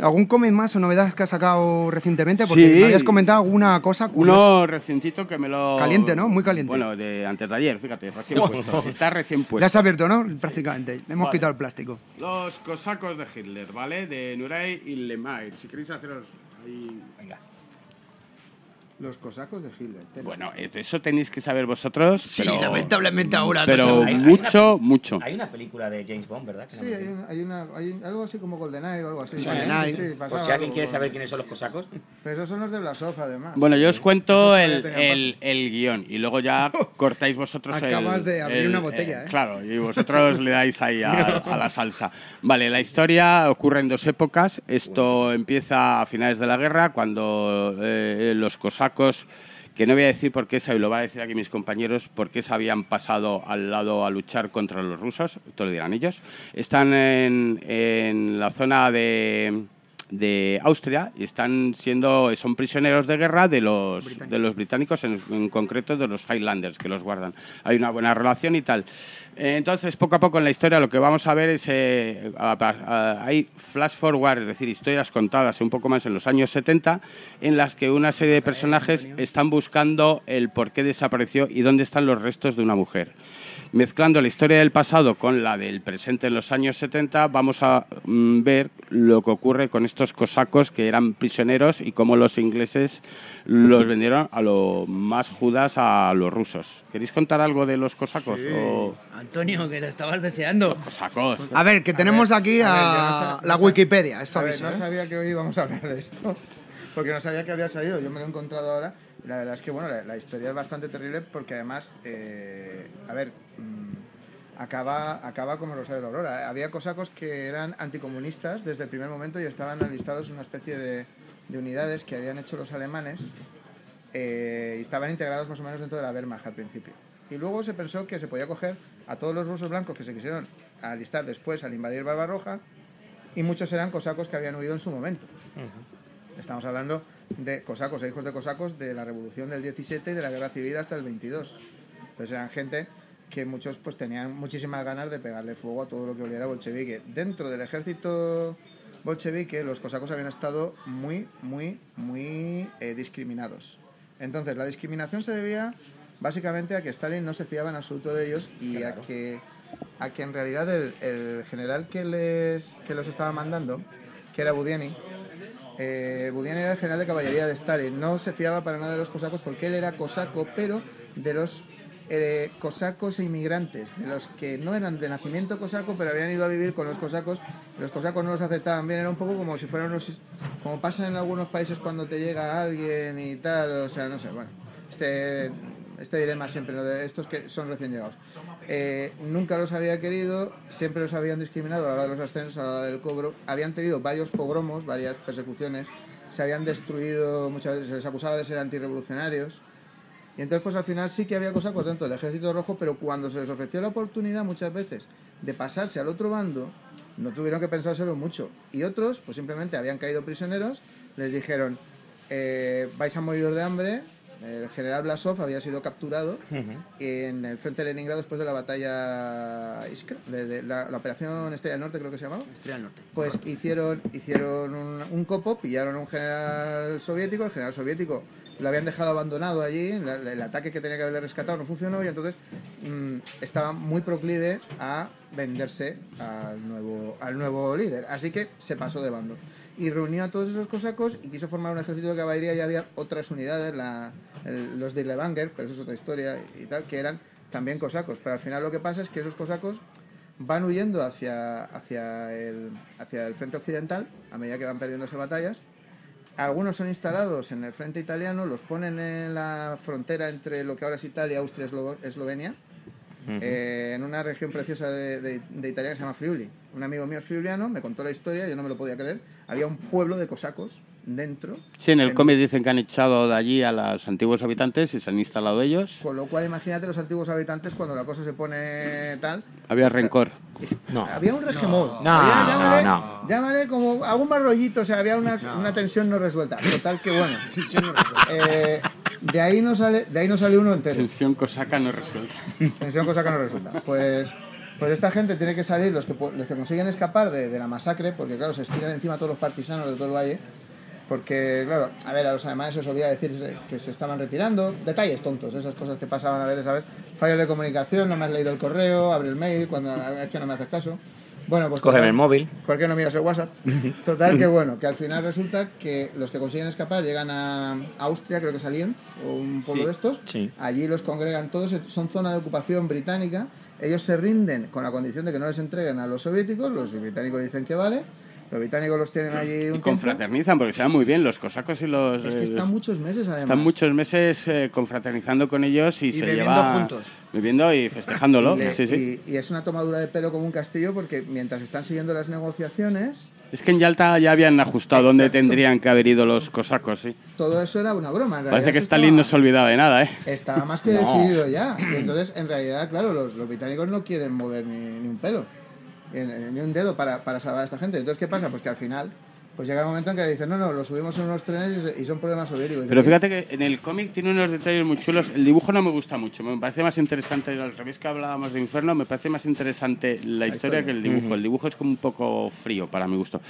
¿Algún cómic más o novedad que has sacado recientemente? Porque Sí. me habías comentado alguna cosa curiosa. Uno recientito que me lo... Caliente, ¿no? Muy caliente. Bueno, de antes de ayer, fíjate, recién puesto. Está recién Ya puesto. has abierto, ¿no? Prácticamente. Hemos Vale. quitado el plástico. Los cosacos de Hitler, ¿vale? De Nuray y Lemay. Si queréis haceros ahí... Venga. Los cosacos de Hitler. Bueno, es- eso tenéis que saber vosotros, Sí, pero... lamentablemente ahora. Pero Hay- hay mucho, una- mucho. Hay una película de James Bond, ¿verdad? Que no Sí, me hay, acuerdo. un- hay una, hay un- algo así como GoldenEye o algo así. Sí, GoldenEye. pasaba Por si alguien algo quiere con- saber quiénes son los cosacos. Pero esos son los de Blasov, además. Bueno, yo os cuento el, el, el guion y luego ya cortáis vosotros el- Acabas de abrir el- una botella, ¿eh? Claro, y vosotros le dais ahí a, a la salsa. Vale, la historia ocurre en dos épocas. Esto empieza a finales de la guerra, cuando eh, los cosacos, que no voy a decir por qué, se lo va a decir aquí mis compañeros, por qué se habían pasado al lado a luchar contra los rusos, esto lo dirán ellos, están en la zona de de Austria y están siendo son prisioneros de guerra de los de los británicos. en, en concreto de los Highlanders que los guardan. Hay una buena relación y tal. Eh, entonces poco a poco en la historia lo que vamos a ver es eh, a- a- hay flash forward es decir historias contadas un poco más en los años 70 en las que una serie de personajes están buscando el por qué desapareció y dónde están los restos de una mujer mezclando la historia del pasado con la del presente en los años 70, vamos a mm, ver lo que ocurre con estos cosacos que eran prisioneros y cómo los ingleses los vendieron a lo más judas a los rusos. ¿Queréis contar algo de los cosacos? O- Antonio, que lo estabas deseando. Cosacos. A ver, que tenemos ver, aquí a no la Wikipedia. Esto A ver, avisa, no ¿eh? sabía que hoy íbamos a hablar de esto, porque no sabía que había salido. Yo me lo he encontrado ahora. La verdad es que, bueno, la, la historia es bastante terrible porque además, eh, a ver, mm, acaba, acaba como lo sabe la Aurora. Había cosacos que eran anticomunistas desde el primer momento y estaban alistados en una especie de, de unidades que habían hecho los alemanes eh, y estaban integrados más o menos dentro de la Wehrmacht al principio. Y luego se pensó que se podía coger a todos los rusos blancos que se quisieron alistar después al invadir Barbarroja y muchos eran cosacos que habían huido en su momento. Estamos hablando de cosacos e hijos de cosacos de la revolución del 17 y de la guerra civil hasta el 22. Entonces eran gente que muchos pues tenían muchísimas ganas de pegarle fuego a todo lo que oliera bolchevique. Dentro del ejército bolchevique los cosacos habían estado muy, muy, muy eh, discriminados. Entonces la discriminación se debía básicamente a que Stalin no se fiaba en absoluto de ellos y a que a que en realidad el, el general que les que los estaba mandando, que era Budiani, eh, Budiani era el general de caballería de Stalin. No se fiaba para nada de los cosacos porque él era cosaco, pero de los eh, cosacos e inmigrantes, de los que no eran de nacimiento cosaco, pero habían ido a vivir con los cosacos. Los cosacos no los aceptaban bien, era un poco como si fueran unos. como pasa en algunos países cuando te llega alguien y tal, o sea, no sé, bueno. Este, este dilema siempre, lo de estos que son recién llegados. Eh, nunca los había querido, siempre los habían discriminado a la hora de los ascensos, a la hora del cobro. Habían tenido varios pogromos, varias persecuciones, se habían destruido, muchas veces se les acusaba de ser antirrevolucionarios. Y entonces, pues al final sí que había cosacos dentro del ejército rojo, pero cuando se les ofreció la oportunidad muchas veces de pasarse al otro bando, no tuvieron que pensárselo mucho. Y otros, pues simplemente habían caído prisioneros, les dijeron, eh, vais a morir de hambre. El general Blasov había sido capturado en el frente de Leningrado después de la batalla Iskra, de, de la, la operación Estrella del Norte creo que se llamaba. Estrella del Norte. Pues hicieron, hicieron un, un copo, pillaron a un general soviético, el general soviético lo habían dejado abandonado allí, la- el ataque que tenía que haberle rescatado no funcionó y entonces mm, estaba muy proclive a venderse al nuevo, al nuevo líder. Así que se pasó de bando. Y reunió a todos esos cosacos y quiso formar un ejército de caballería y había otras unidades, la- el- los de Levanger, pero eso es otra historia y tal, que eran también cosacos. Pero al final lo que pasa es que esos cosacos van huyendo hacia, hacia, el, hacia el frente occidental a medida que van perdiéndose batallas. Algunos son instalados en el frente italiano, los ponen en la frontera entre lo que ahora es Italia, Austria, Eslo- Eslovenia, eh, en una región preciosa de, de- de Italia que se llama Friuli. Un amigo mío es friuliano, me contó la historia, yo no me lo podía creer. Había un pueblo de cosacos dentro, Sí, en el cómic dicen que han echado de allí a los antiguos habitantes y se han instalado ellos. con lo cual imagínate los antiguos habitantes cuando la cosa se pone tal. Había rencor. Es- No. Había un regemón. No, Había, no, llámale, no. llámale como algún más rollito, o sea, había una, una tensión no resuelta. Total que bueno. Eh, de ahí no sale, de ahí no sale uno entero. Tensión cosaca no resuelta. Tensión cosa que no resulta. Pues, pues esta gente tiene que salir, los que, los que consiguen escapar de, de la masacre, porque claro, se estiran encima todos los partisanos de todo el valle. Porque, claro, a ver, a los alemanes se os olvida decir que se estaban retirando. Detalles tontos, esas cosas que pasaban a veces, ¿sabes? Fallos de comunicación, no me has leído el correo, abre el mail, cuando es que no me haces caso. Bueno, pues. Cógeme total- el móvil. ¿Por qué no miras el WhatsApp? Total, que bueno, que al final resulta que los que consiguen escapar llegan a Austria, creo que salían, o un pueblo Sí, de estos. sí. Allí los congregan todos, son zona de ocupación británica. Ellos se rinden con la condición de que no les entreguen a los soviéticos, los británicos dicen que vale, los británicos los tienen allí un Y confraternizan porque se dan muy bien los cosacos y los... Es que eh, están muchos meses además. Están muchos meses eh, confraternizando con ellos y, Y se bebiendo lleva juntos. viviendo y festejándolo. Y, le- sí, sí. y- y es una tomadura de pelo como un castillo porque mientras están siguiendo las negociaciones, Es que en Yalta ya habían ajustado dónde Exacto. tendrían que haber ido los cosacos, sí. todo eso era una broma. en Parece que Stalin estaba- no se olvidaba de nada, ¿eh? Estaba más que No. decidido ya. Y entonces, en realidad, claro, los, los británicos no quieren mover ni, ni un pelo, ni, ni un dedo para, para salvar a esta gente. Entonces, ¿qué pasa? Pues que al final Pues llega el momento en que le dicen, no, no, lo subimos en unos trenes y son problemas soviéticos. Pero fíjate que en el cómic tiene unos detalles muy chulos. El dibujo no me gusta mucho. Me parece más interesante, al revés que hablábamos de Inferno, me parece más interesante la, historia, historia. que el dibujo. El dibujo es como un poco frío para mi gusto.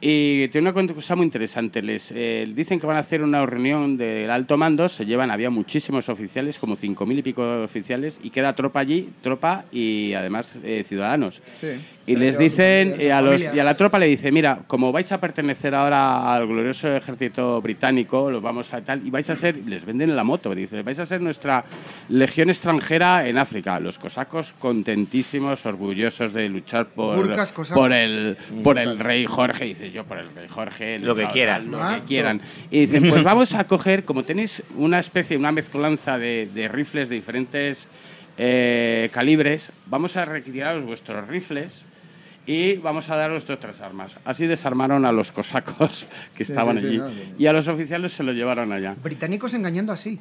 Y tiene una cosa muy interesante. Les eh, dicen que van a hacer una reunión del alto mando. Se llevan, había muchísimos oficiales, como cinco mil y pico oficiales, y queda tropa allí, tropa y además eh, ciudadanos. Sí. Y les dicen, familias. eh, a, los, y a la tropa le dice, mira, como vais a pertenecer ahora al glorioso ejército británico, lo vamos a tal, y vais a ser, les venden la moto, dice, vais a ser nuestra legión extranjera en África. Los cosacos contentísimos, orgullosos de luchar por, por, el, por el rey Jorge. Dice, yo por el rey Jorge. Lo que quieran. tal, Lo Ah, que quieran. Y dicen, pues vamos a coger, como tenéis una especie, una mezcolanza de, de rifles de diferentes eh, calibres, vamos a retiraros vuestros rifles y vamos a daros otras armas. Así desarmaron a los cosacos que estaban sí, sí, allí no, sí. y a los oficiales se lo llevaron allá. Británicos engañando así.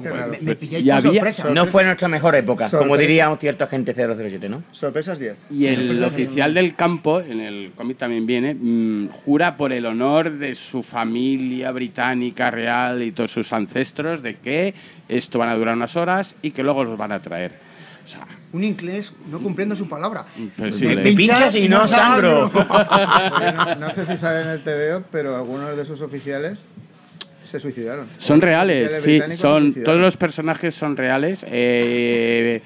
Claro. Me, me pilláis Y por había- sorpresa. No fue nuestra mejor época, como Sorpresa. diría un cierto agente 007, ¿no? Sorpresas 10. Y el oficial del campo, en el cómic también viene, mm, jura por el honor de su familia británica real y todos sus ancestros de que esto van a durar unas horas y que luego los van a traer. O sea, Un inglés no cumpliendo su palabra. imposible. Me pinchas y no sangro. No, no sé si sale en el TVO, pero algunos de esos oficiales se suicidaron. Son Los reales, sí. Son, todos los personajes son reales. Eh,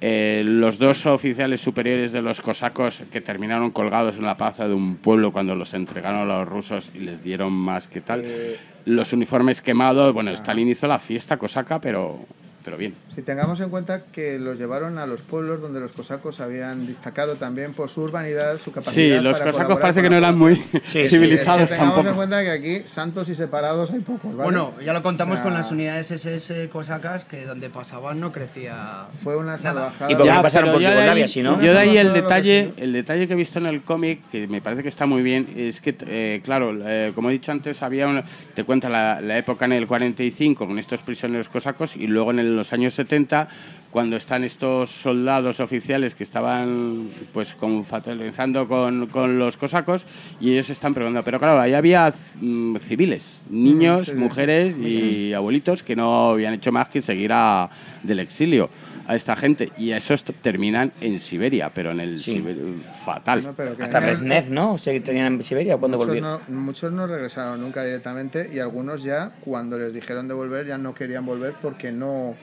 eh, los dos oficiales superiores de los cosacos que terminaron colgados en la plaza de un pueblo cuando los entregaron a los rusos y les dieron más que tal. Eh, Los uniformes quemados. Bueno, Stalin hizo la fiesta cosaca, pero, pero bien. Si tengamos en cuenta que los llevaron a los pueblos donde los cosacos habían destacado también por su urbanidad, su capacidad. Sí, los para cosacos parece que no eran muy Sí, sí, civilizados Es que tengamos en cuenta que aquí santos y separados hay pocos. ¿vale? Bueno, ya lo contamos O sea, con las unidades SS cosacas que donde pasaban no crecía. Fue una salvajada. Y porque Ya, no pasaron por yo de Yugoslavia, ahí- si no. Yo de ahí el detalle, el detalle que he visto en el cómic, que me parece que está muy bien, es que, eh, claro, eh, como he dicho antes, había una- te cuenta la, la época en el 45 con estos prisioneros cosacos y luego en el- los años 70 cuando están estos soldados oficiales que estaban pues confraternizando con, con los cosacos y ellos están preguntando, pero claro, ahí había mm, civiles, niños, mujeres y abuelitos que no habían hecho más que seguir a, del exilio a esta gente y esos t- terminan en Siberia, pero en el Sí. Siber- fatal. No, pero que Hasta no- Brezhnev, ¿no? Se tenían en Siberia cuando muchos, volvieron. no, muchos no regresaron nunca directamente y algunos ya, cuando les dijeron de volver, ya no querían volver porque no,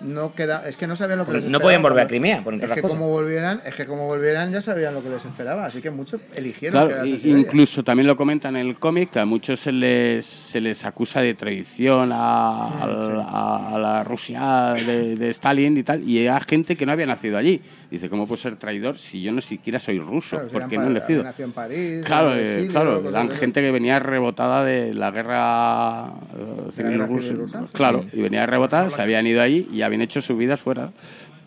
no queda, es que no sabían lo que les no esperaba podían volver a Crimea, por entre Es otras que cosas. como volvieran, es que como volvieran ya sabían lo que les esperaba, así que muchos eligieron Claro, Siberia. incluso también lo comentan en el cómic que a muchos se les, se les acusa de traición a, a- a la Rusia de, de Stalin y tal, y hay gente que no había nacido allí. Dice, ¿cómo puedo ser traidor si yo no siquiera soy ruso? Claro, ¿Por qué no he nacido? nació en París, Claro, en eh, exilio, claro, eran gente que venía rebotada de la guerra eh, civil rusa. Claro, y venía rebotada, se habían ido ahí y habían hecho sus vidas fuera.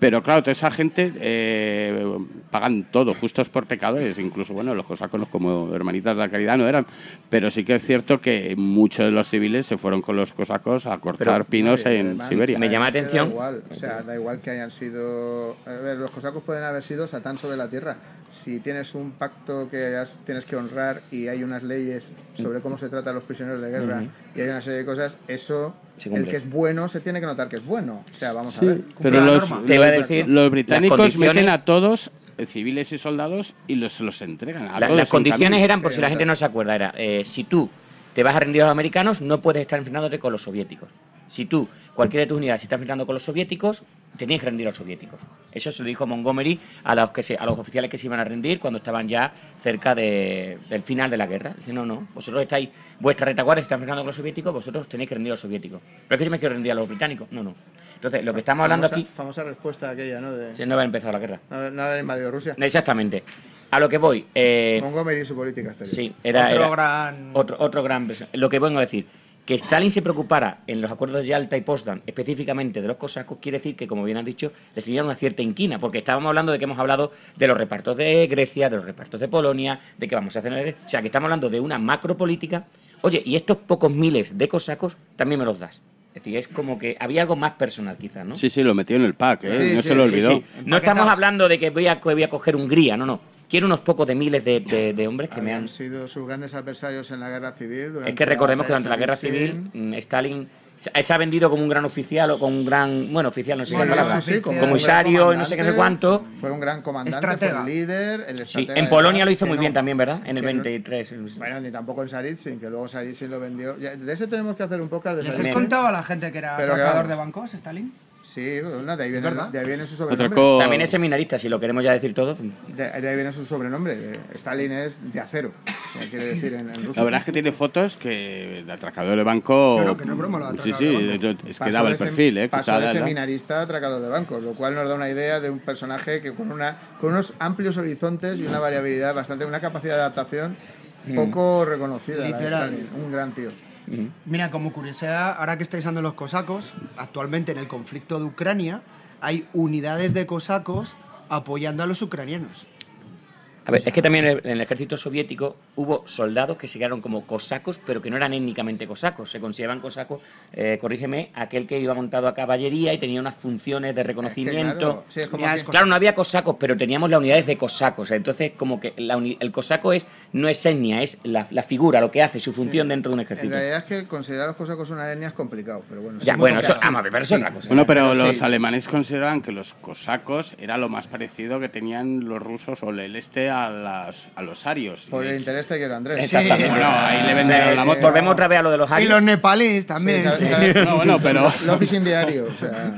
Pero claro, toda esa gente eh, pagan todo, justos por pecadores. Incluso, bueno, los cosacos como hermanitas de la caridad no eran. Pero sí que es cierto que muchos de los civiles se fueron con los cosacos a cortar Pero- pinos en además, Siberia. Me llama la atención- Da igual, o sea, da igual que hayan sido. A ver, los cosacos pueden haber sido Satán sobre la tierra. Si tienes un pacto que hayas- tienes que honrar y hay unas leyes sobre cómo se trata a los prisioneros de guerra y hay una serie de cosas, eso, el cumple. que es bueno se tiene que notar que es bueno. O sea, vamos Sí, a ver. pero la los, norma. Te iba a decir, los británicos meten a todos, eh, civiles y soldados, y los, los entregan. A La- todos las condiciones eran, por si la gente no se acuerda, era eh, si tú te vas a rendir a los americanos, no puedes estar enfrentándote con los soviéticos. Si tú, cualquiera de tus unidades, se está enfrentando con los soviéticos, tenías que rendir a los soviéticos. Eso se lo dijo Montgomery a los, que se, a los oficiales que se iban a rendir cuando estaban ya cerca de- del final de la guerra. Dice, no, no, vosotros estáis, vuestra retaguardia se está enfrentando con los soviéticos, vosotros tenéis que rendir a los soviéticos. Pero es que yo me quiero rendir a los británicos. No, no. Entonces, lo que estamos hablando famosa, aquí, Famosa respuesta aquella, ¿no? De si no haber empezado la guerra. no, haber- invadido Rusia. Exactamente. A lo que voy. eh, Montgomery y su política exterior. Sí, era, Otro era gran- otro, otro gran. Lo que vengo a decir, que Stalin se preocupara en los acuerdos de Yalta y Potsdam específicamente de los cosacos, quiere decir que, como bien has dicho, les tenía una cierta inquina, porque estábamos hablando de que hemos hablado de los repartos de Grecia, de los repartos de Polonia, de que vamos a hacer... O sea, que estamos hablando de una macropolítica. Oye, y estos pocos miles de cosacos también me los das. Es decir, es como que había algo más personal quizás, ¿no? Sí, sí, lo metió en el pack, ¿eh? Sí, no sí, se lo olvidó. Sí, No estamos hablando de que voy a, que voy a coger Hungría, no, no. Quiero unos pocos de miles de, de- de hombres que me han... sido sus grandes adversarios en la guerra civil. durante Es que recordemos que durante la guerra civil mm, Stalin se se ha vendido como un gran oficial o como un gran... Bueno, oficial, no sé qué Bueno, palabra. sí, sí, como no sé qué, no sé comandante, cuánto. Fue un gran comandante, Estratega. fue el líder, el Sí, en Polonia lo hizo muy no- bien también, ¿verdad? En el que no- 23. Bueno, ni tampoco en Saritsin, que luego Saritsin lo vendió. Ya, De ese tenemos que hacer un podcast de ¿Les has contado a la gente que era atracador de bancos, Stalin? Sí, bueno, de ahí viene, verdad? de ahí viene su sobrenombre. También es seminarista, si lo queremos ya decir todo. De, de ahí viene su sobrenombre. Stalin es de acero, que quiere decir en, en ruso. La verdad es que tiene fotos que de atracador de banco. No, no, que no es broma lo de Sí, atracador sí, de banco. es que Pasó daba el sem- perfil, ¿eh? Pasó de seminarista a atracador de bancos, lo cual nos da una idea de un personaje que con, una, con unos amplios horizontes y una variabilidad bastante, una capacidad de adaptación poco reconocida. Literal. Un gran tío. Mira, como curiosidad, ahora que estáis dando los cosacos, actualmente en el conflicto de Ucrania hay unidades de cosacos apoyando a los ucranianos. A ver, es que también en el- en el ejército soviético hubo soldados que se quedaron como cosacos, pero que no eran étnicamente cosacos. Se consideraban cosacos, eh, corrígeme, aquel que iba montado a caballería y tenía unas funciones de reconocimiento. claro, sí, es como Mira, que- es Claro, no había cosacos, pero teníamos las unidades de cosacos. Entonces, como que la uni- el cosaco es no es etnia, es la, la figura, lo que hace, su función dentro de un En ejército. realidad es que considerar a los cosacos una etnia es complicado, pero bueno. Ya, sí, bueno, eso, así- vamos a ver, pero eso es otra cosa. Bueno, pero Pero los sí. alemanes consideraban que los cosacos era lo más parecido que tenían los rusos o el este a, las, a los arios. Por el Y- interés te quiero, Andrés. Exactamente. Bueno, ahí le vendieron la moto. Volvemos otra vez a lo de los Y los nepalíes Sí, también. sabe- sabe- No, bueno, pero- Lo sin diario, o sea...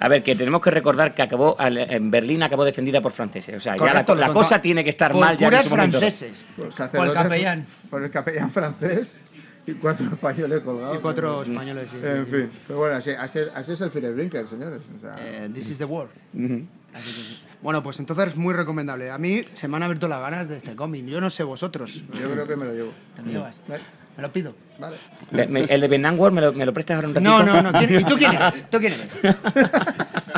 A ver, que tenemos que recordar que acabó en Berlín acabó defendida por franceses. O sea, ya la, Correcto, la cosa tiene que estar Por mal ya en ese momento. franceses. Por, Por el capellán. Por el capellán francés y cuatro españoles colgados. Y cuatro españoles, sí, sí. En fin, pero bueno, así, así, así es el Fireblinker, señores. O sea, Eh, this is the war. Así que sí. Bueno, pues entonces es muy recomendable. A mí se me han abierto las ganas de este cómic. Yo no sé vosotros. yo creo que me lo llevo. ¿Te lo llevas? Vale. Me lo pido. Vale. Me- el de Vietnam War me lo, me lo prestas ahora un ratito. No, no, no. ¿quién- ¿Y tú quién eres? ¿Tú quién eres?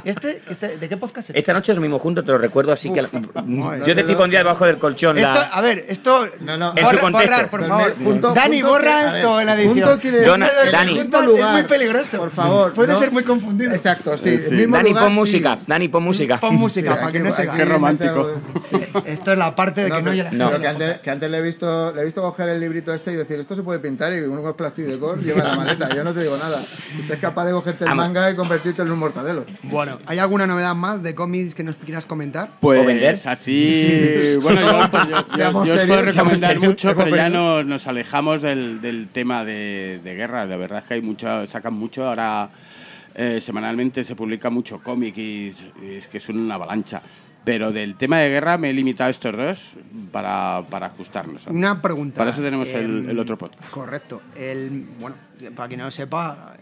¿Este? este ¿De qué podcast eres? Esta noche dormimos juntos, te lo recuerdo, así que... madre. yo te tipo un día debajo del colchón. la- Esto, a ver, esto. No, no. En borra- su contexto. borrar, por favor. me- junto- Dani, junto borra que- esto ver, en la edición. junto quiere decir- Dona- el Dani. junto Es lugar. muy peligroso. Por favor. Puede no- ser muy confundido. Exacto, sí. Sí. mismo Dani, lugar, pon sí. música. Dani, pon música. Pon música Sí, para que no se. Qué romántico. Esto es la parte de que no, la No. pero que antes, que le he visto le he visto coger el librito este y decir esto se puede pintar y uno con plástico lleva la maleta yo no te digo nada Usted es capaz de cogerte el manga y convertirte en un mortadelo Bueno, ¿hay alguna novedad más de cómics que nos quieras comentar? Pues ¿O vender? así, bueno, yo, yo- yo- os puedo recomendar mucho, pero ya no, nos alejamos del, del tema de, de guerra. La verdad es que hay mucho, sacan mucho. Ahora eh, semanalmente se publica mucho cómic y, es- y es que es una avalancha. Pero del tema de guerra me he limitado a estos dos para, para ajustarnos. Una pregunta. Para eso tenemos el, Em, el otro podcast. Correcto. El, bueno, para quien no lo sepa,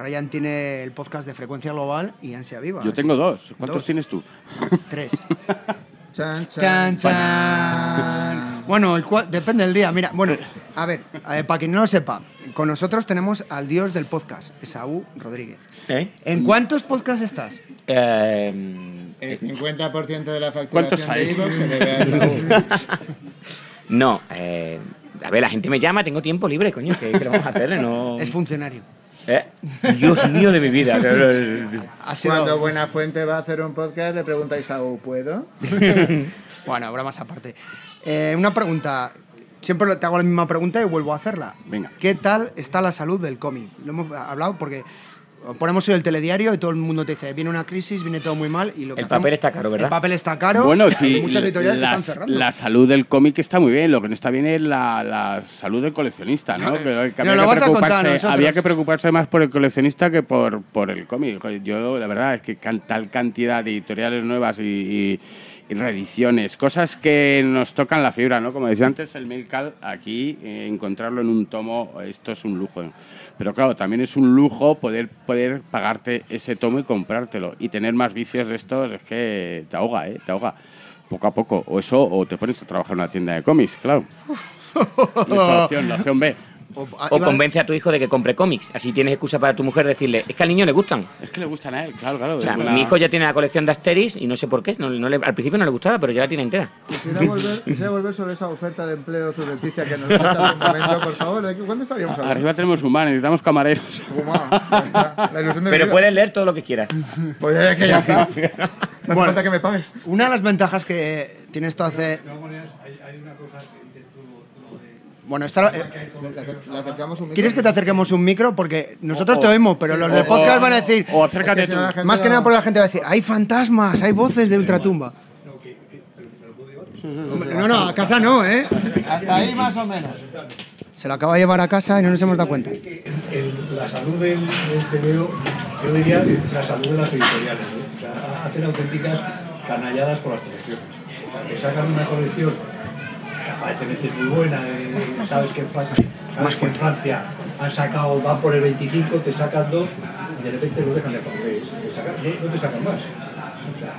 Ryan tiene el podcast de Frecuencia Global y Ansia Viva. Yo tengo dos. ¿Cuántos Dos. tienes tú? Tres. chan, Chan, chan. Bueno, el depende del día. Mira, bueno, a ver, eh, para quien no lo sepa, con nosotros tenemos al dios del podcast, Esaú Rodríguez. ¿Eh? ¿En cuántos podcasts estás? Eh, el 50% de la ¿Cuántos facturación hay? de iVoox se debe a no, eh, a ver, la gente me llama, tengo tiempo libre, coño, ¿qué, qué vamos a hacerle? No... Es funcionario. Eh, Dios mío de mi vida. Cuando Buenafuente va a hacer un podcast le pregunta a ¿puedo? Bueno, bromas aparte. Eh, una pregunta. Siempre te hago la misma pregunta y vuelvo a hacerla. Venga. ¿Qué tal está la salud del cómic? Lo hemos hablado porque ponemos hoy el telediario y todo el mundo te dice, viene una crisis, viene todo muy mal y lo que El papel hacemos- está caro, ¿verdad? El papel está caro. Bueno, hay sí, muchas editoriales la, que están cerrando. la salud del cómic está muy bien, lo que no está bien es la, la salud del coleccionista, ¿no? Que, que había, lo que vas a contar había que preocuparse más por el coleccionista que por, por el cómic. Yo, la verdad, es que can- tal cantidad de editoriales nuevas y, y- y reediciones, cosas que nos tocan la fibra, ¿no? Como decía antes, el Milcal, aquí eh, encontrarlo en un tomo, esto es un lujo. Pero claro, también es un lujo poder, poder pagarte ese tomo y comprártelo. Y tener más vicios de estos es que te ahoga, ¿eh? Te ahoga. Poco a poco. O eso, o te pones a trabajar en una tienda de cómics, claro. Esa opción, la opción B. O, ah, O convence a tu hijo de que compre cómics. Así tienes excusa para tu mujer decirle, es que al niño le gustan. Es que le gustan a él, claro, claro. O sea, es buena- mi hijo ya tiene la colección de Asterix y no sé por qué. no- no le- al principio no le gustaba, pero ya la tiene entera. Quisiera volver, quisiera volver sobre esa oferta de empleo subrepticia que nos falta un momento, por favor. ¿De qué- ¿Cuándo estaríamos hablando? Arriba tenemos un bar, necesitamos camareros. Toma, ya está. La ilusión de mi Pero vida. puedes leer todo lo que quieras. Pues es que ya está. No Bueno. falta que me pagues. Una de las ventajas que tiene esto hace. De todas maneras, hay, hay una cosa que dices tú, lo de... Bueno, esto. eh, Le acercamos un micro. ¿Quieres que te acerquemos un micro? Porque nosotros O- te oímos, pero los del o- podcast van a decir. O acércate tú. Más que no- nada porque la gente va a decir, hay fantasmas, hay voces de ultratumba. No, que, que- pero me lo puedo llevar. Hombre, No, no, a casa no, ¿eh? Hasta ahí más o menos. Se lo acaba de llevar a casa y no nos hemos dado cuenta. Que el- la salud del, TVO, yo diría que es la salud de las editoriales. ¿no? O sea, hacen auténticas canalladas por las colecciones. O sea, que sacan una colección aparentemente es muy buena, eh, sabes que en Francia, sabes que en Francia han sacado, van por el 25, te sacan dos y de repente lo dejan de poner. No, no te sacan más. O sea,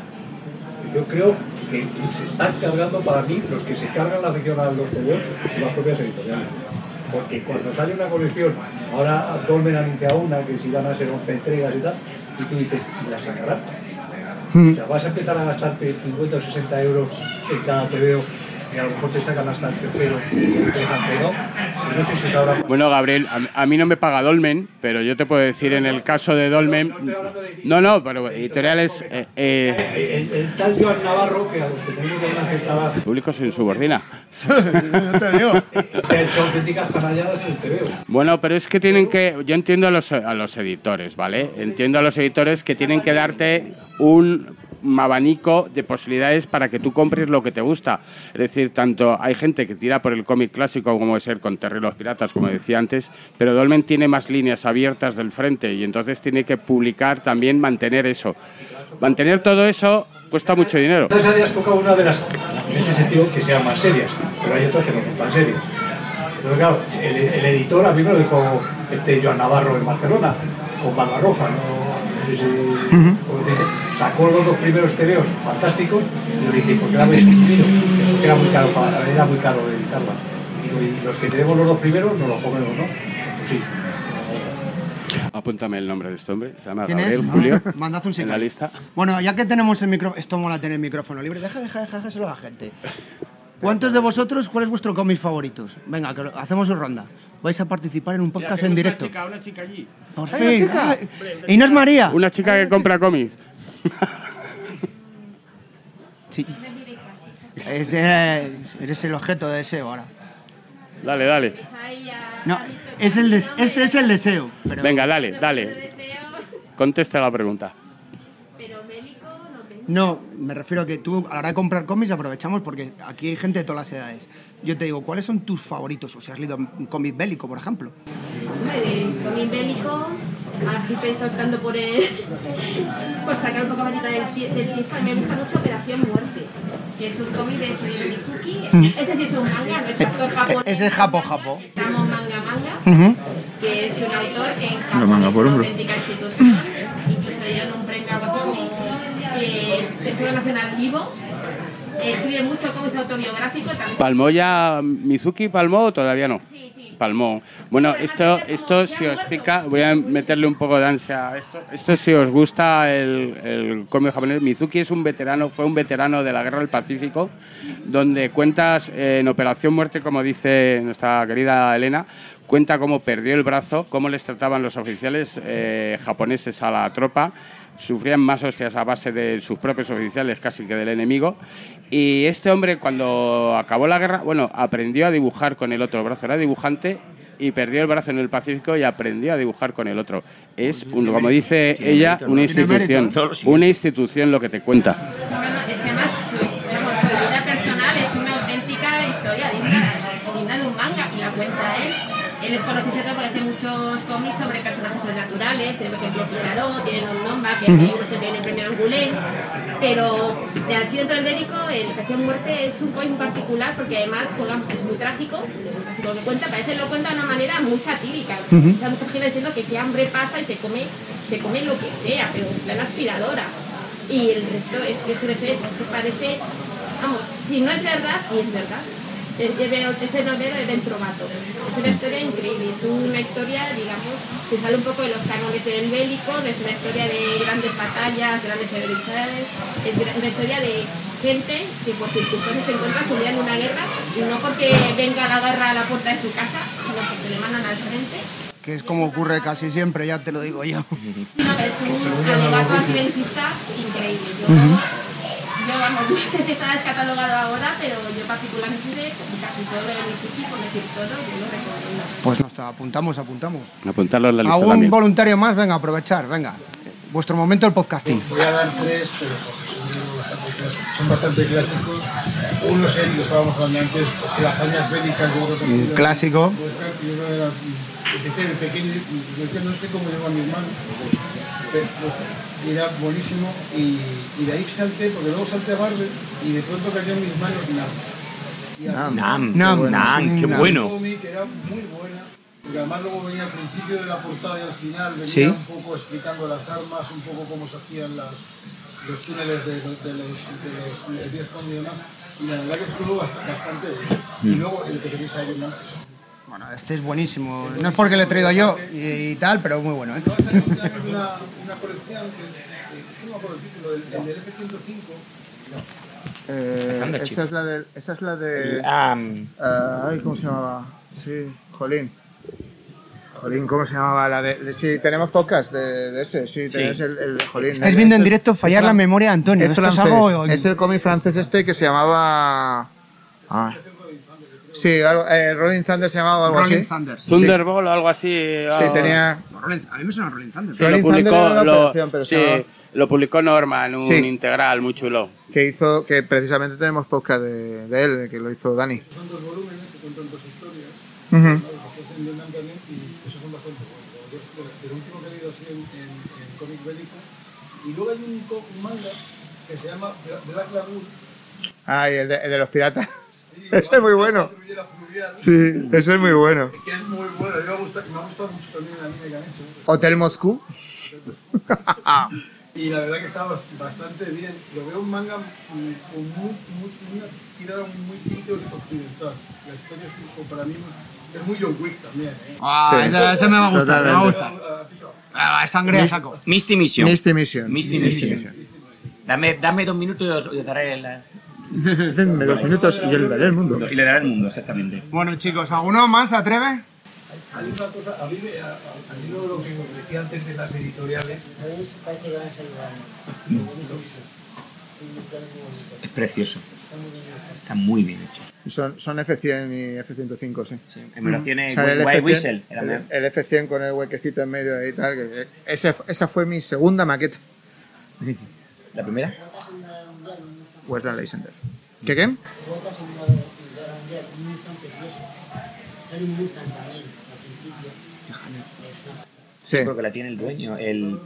yo creo que se están cargando para mí los que se cargan la afición a los son las propias editoriales. Porque cuando sale una colección, ahora Dolmen ha anunciado una que si van a ser 11 entregas y tal, y tú dices, ¿la sacarán? O sea, vas a empezar a gastarte 50 o 60 euros en cada TVO y a lo mejor te sacan hasta el tercero no sé si te habrá Bueno, Gabriel, a, a mí no me paga Dolmen, pero yo te puedo decir en el caso de Dolmen. No, no, pero editoriales. eh, eh, El, el tal Joan Navarro, que a los que tenemos de edad, público sin subordina. No te digo. te ha hecho auténticas canalladas en el TVO. Bueno, pero es que tienen que. Yo entiendo a los, a los editores, ¿vale? Entiendo a los editores que tienen que darte un abanico de posibilidades para que tú compres lo que te gusta. Es decir, tanto hay gente que tira por el cómic clásico, como puede ser con los Piratas, como decía antes, pero Dolmen tiene más líneas abiertas del frente y entonces tiene que publicar también, mantener eso. Mantener todo eso cuesta mucho dinero. Entonces habías tocado una de las, en ese sentido, que sean más serias, pero hay otras que no son tan serias. Pero claro, el, el editor a mí me lo dijo este Joan Navarro en Barcelona, con Barbarroja, ¿no? No sé si- sacó los dos primeros tebeos fantásticos y yo dije, ¿por qué la habéis suprimido? Porque era muy caro, para- era muy caro editarla. Y digo, y los que tenemos los dos primeros nos los comemos, ¿no? Pues sí. Apúntame el nombre de este hombre. Se llama ¿Quién Gabriel es? Julio. Ah, Mandad un en sicario. la lista. Bueno, ya que tenemos el micrófono, esto mola tener el micrófono libre, deja, deja, deja, déjaselo a la gente. ¿Cuántos de vosotros, cuál es vuestro cómic favoritos? Venga, que lo- hacemos una ronda. Vais a participar en un podcast en directo. Una chica, una chica allí. Por fin. Ay, ¿Y no es María? Una chica que compra cómics. Sí. Es de- eres el objeto de deseo ahora. Dale, dale. No, es el des- este es el deseo. Pero Venga, dale, dale. Contesta la pregunta. No, me refiero a que tú a la hora de comprar cómics aprovechamos porque aquí hay gente de todas las edades. Yo te digo, ¿cuáles son tus favoritos? O si has leído un cómic bélico, por ejemplo. Hombre, cómic bélico, así pensando optando por el, por sacar un poco más del, del fiesta, me gusta mucho Operación Muerte, que es un cómic de Suyo Mizuki. Ese sí es un manga, no es actor japonés. Ese es japo, japo. Estamos manga manga, que es un autor que en Japón manga es por una hombro. auténtica institución, incluso le dieron un premio algo así como eh, Tesoro Nacional Vivo. Escribe mucho cómics autobiográficos, también ¿Palmó ya Mizuki? ¿Palmó o todavía no? Sí, sí. Palmó. Bueno, esto, esto si os pica, voy a meterle un poco de ansia a esto. Esto si os gusta el, el japonés, Mizuki es un veterano, fue un veterano de la Guerra del Pacífico, donde cuentas en Operación Muerte, como dice nuestra querida Elena, cuenta cómo perdió el brazo, cómo les trataban los oficiales eh, japoneses a la tropa, sufrían más hostias a base de sus propios oficiales casi que del enemigo. Y este hombre cuando acabó la guerra, bueno, aprendió a dibujar con el otro brazo, era dibujante y perdió el brazo en el Pacífico y aprendió a dibujar con el otro. Es, un- como dice ella, una institución, una institución lo que te cuenta. Es que además su, vamos, su vida personal es una auténtica historia digna, digna de un manga y la cuenta él. Él es conocido muchos cómics sobre personajes sobrenaturales, por ejemplo Pierrot, tiene un Nomba, que uh mucho tiene el premio Angoulême, pero de aquí dentro del médico, el Estación Muerte es un cómic particular porque además juega, es muy trágico, lo que cuenta, parece que lo cuenta de una manera muy satírica. O sea, mucha gente diciendo que qué hambre pasa y se come, se come lo que sea, pero en la aspiradora. Y el resto es que es que parece, vamos, si no es verdad, y es verdad. Es el obrero de Ben Trovato. Es una historia increíble, es una historia, digamos, que sale un poco de los cánones del bélico, es una historia de grandes batallas, grandes severidades, es una historia de gente que por circunstancias se encuentra sumida en una guerra y no porque venga la guerra a la puerta de su casa, sino porque le mandan al frente. Que es como ocurre casi siempre, ya te lo digo yo. No, es un alegato accidentista increíble. Yo, yo vamos, no sé si está descatalogado ahora, pero yo particularmente, como casi todo lo de Mizuki, por decir todo, yo lo recomiendo. Pues nos apuntamos, apuntamos. Apuntarlo en la lista ¿Algún también. voluntario más? Venga, aprovechar, venga. Vuestro momento del podcasting. Voy a dar tres, pero son bastante clásicos. Uno es el que estábamos hablando antes, pues, las hazañas bélicas. Yo creo que Un clásico. Pues, yo era, de pequeño, yo decía, no sé cómo llegó a manos, pero, pues, y era buenísimo. Y, y de ahí salté, porque luego salté a Marvel y de pronto cayó en mis manos Nam. Nam, Nam, qué, Nam, qué Nam. bueno. cómic era muy buena, porque además luego venía al principio de la portada y al final venía Sí. un poco explicando las armas, un poco cómo se hacían las, los túneles de, los- de los, de los de Vietcong y demás. Y la verdad que estuvo bast- bastante bien. Y luego el que tenéis ahí más. Bueno, este es buenísimo. No es porque lo he traído yo y, y tal, pero muy bueno, ¿eh? Va a salir también una, una colección que es, eh, es que no me acuerdo el título, el, el del F-105. Thunder esa, es la de, esa es la de... Ah, ay, ¿cómo se llamaba? Sí, Jolín. Jolín, ¿cómo se llamaba? La de, de- sí, tenemos podcast de, de ese, sí, tenemos el, Jolín. Estáis El- viendo en directo fallar la memoria de Antonio. Es francés, algo... es el cómic francés este que se llamaba... Ah. Sí, algo, eh, Rolling Thunder se llamaba algo Rolling así. Thunder. Sí, Thunderbolt o algo así. Sí, tenía... Rolling- A mí me suena Rolling Thunder. Sí, Rolling lo Thunder publicó, era una lo, pero se sí, llamaba- lo publicó Norman, un Sí. integral muy chulo. que hizo, que precisamente tenemos podcast de, de él, que lo hizo Dani. Son dos volúmenes que cuentan dos historias. Ujú. basadas en Vietnam también y esos son bastante buenos. Yo, de- del último que he leído así en, en, en cómic bélico. Y luego hay un, co- un manga que se llama Bla- Black Lagoon. Ah, y el de, el de los piratas. Ese es muy bueno. Sí, ese es muy bueno. Que es muy bueno. Me ha gustado, mucho también el anime que han hecho. Hotel Moscú. Y la verdad que está bas- bastante bien. Lo veo un manga con muy, muy, una tirada muy tinte occidental. La historia es, como para mí es muy John Wick también. ¿eh? Ah, Sí. ese, ese me va a gustar, me va a Totalmente. gustar. Ah, sangre a saco. Misty Mission. Misty Mission. Misty Mission. Dame, dame dos minutos y os, y os daré la- Denme dos minutos y yo le daré el mundo. y le daré el mundo, exactamente. Bueno, chicos, ¿alguno más se atreve? Hay una cosa, a mí, me- a, a- mí lo, lo que os decía antes de las editoriales, Es precioso. Está muy bien hecho. Son, son F100 y F105, sí. Emulaciones O sea, el White F100, Whistle. El, el F100 con el huequecito en medio ahí y tal. que- ese- esa fue mi segunda maqueta. ¿La primera? Westland Lysander. ¿Qué qué? Sí. Creo que la tiene el dueño. El...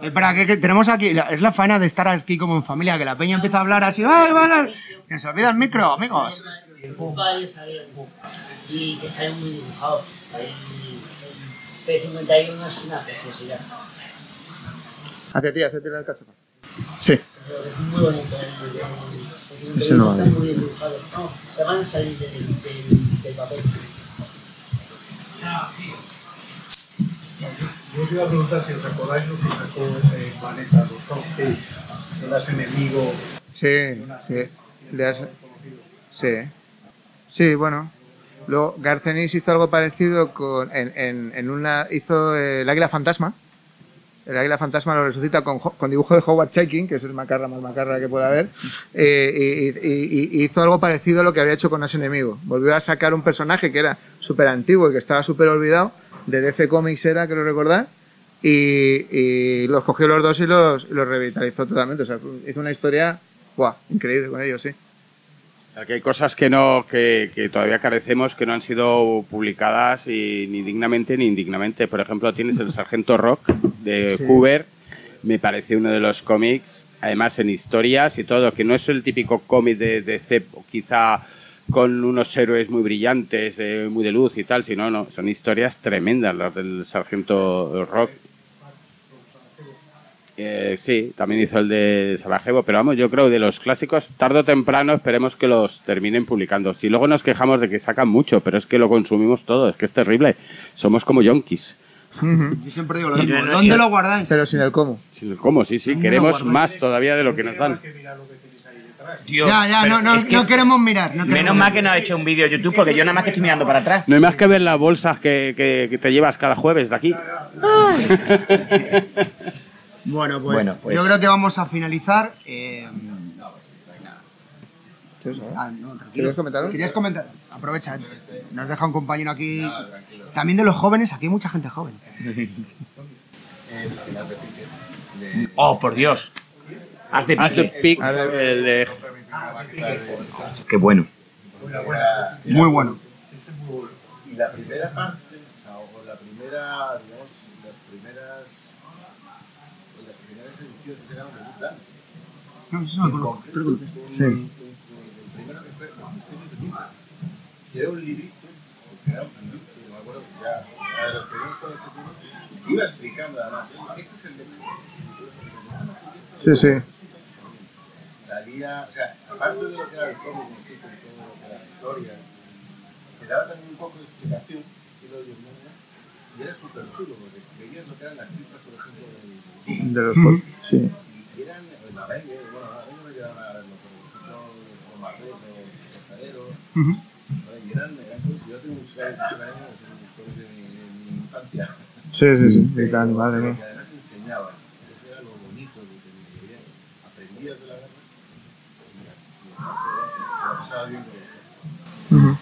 Espera, que, que tenemos aquí, la- es la faena de estar aquí como en familia, que la peña empieza a hablar así, ¡ay, vale! Que se olvida el micro, amigos. Y que están muy dibujados. Ahí, el P51 es una preciosidad. Hacia ti, hacia ti el cacho. Sí. Pero es muy bonito. el- el- Ese no Están vale. muy bien dibujados. No, se van a salir del, del, del papel. yo os iba a preguntar si os acordáis lo que sacó eh, Planeta, los Hostels, de las enemigos. Sí, sí. Le has- Sí. Sí, bueno. Luego Garcenis hizo algo parecido con, en, en, en una. hizo eh, el Águila Fantasma. El Águila Fantasma lo resucita con, con dibujo de Howard Chaykin, que es el macarra más macarra que puede haber. eh, y, y- y- hizo algo parecido a lo que había hecho con As Enemigo. Volvió a sacar un personaje que era súper antiguo y que estaba súper olvidado. De DC Comics era, creo recordar. Y, y los cogió los dos y los, los revitalizó totalmente. O sea, hizo una historia ¡buah! increíble con ellos, sí. Aquí hay cosas que no que, que todavía carecemos que no han sido publicadas y ni dignamente ni indignamente. Por ejemplo, tienes el Sargento Rock de Sí. Hoover, me parece uno de los cómics, además en historias y todo, que no es el típico cómic de, de C, quizá con unos héroes muy brillantes, eh, muy de luz y tal, sino no, son historias tremendas las del Sargento Rock. Eh, sí, también hizo el de Sarajevo, pero vamos, yo creo de los clásicos, tarde o temprano esperemos que los terminen publicando. Si luego nos quejamos de que sacan mucho, pero es que lo consumimos todo, es que es terrible. Somos como yonkis. Yo siempre digo lo mismo. no- no- ¿Dónde lo guardáis? Pero sin el cómo. Sí, ¿Cómo? Sí, sí, ¿Dónde lo queremos más todavía de lo que nos dan. Dios, ya, ya, no, no, es que no queremos mirar. No queremos Menos mal que no ha hecho un vídeo de YouTube porque yo nada más que estoy mirando para atrás. No hay más que ver las bolsas que, que- que te llevas cada jueves de aquí. Bueno pues, Bueno, pues- yo creo que vamos a finalizar. eh, ah, no, tranquilo. ¿Quieres comentar? ¿Querías comentar? Aprovecha, nos deja un compañero aquí. También de los jóvenes, aquí hay mucha gente joven. Oh, por Dios. Haz de Hace pique. pic A ver. el de Qué bueno. Muy bueno. Y la primera parte, o la primera, digamos, las primeras, las primeras ediciones que se llaman de No, eso no. Sí. el primero que fue, que era un librito, porque era un librito, acuerdo que ya, ya de los primeros con este iba explicando además, "Eh, este es el de Sí, sí. salía, o sea, aparte de lo que era el cómic en sí, con todo lo que era la historia, te daba también un poco de explicación, estilo de manga, y era súper chulo, porque veías lo que eran las tripas, por ejemplo, del, De los pol- Sí. y eran el marengue, bueno, a mí no me llegaron a verlo, pero por ejemplo, los marreros, los. ¿vale? y eran, eran yo tengo mucho cariño de los infancia, Sí, sí, sí. Y tal, madre mía. que además enseñaban, eso era lo bonito de que veías, aprendías de la guerra, y la, la pasabas bien con.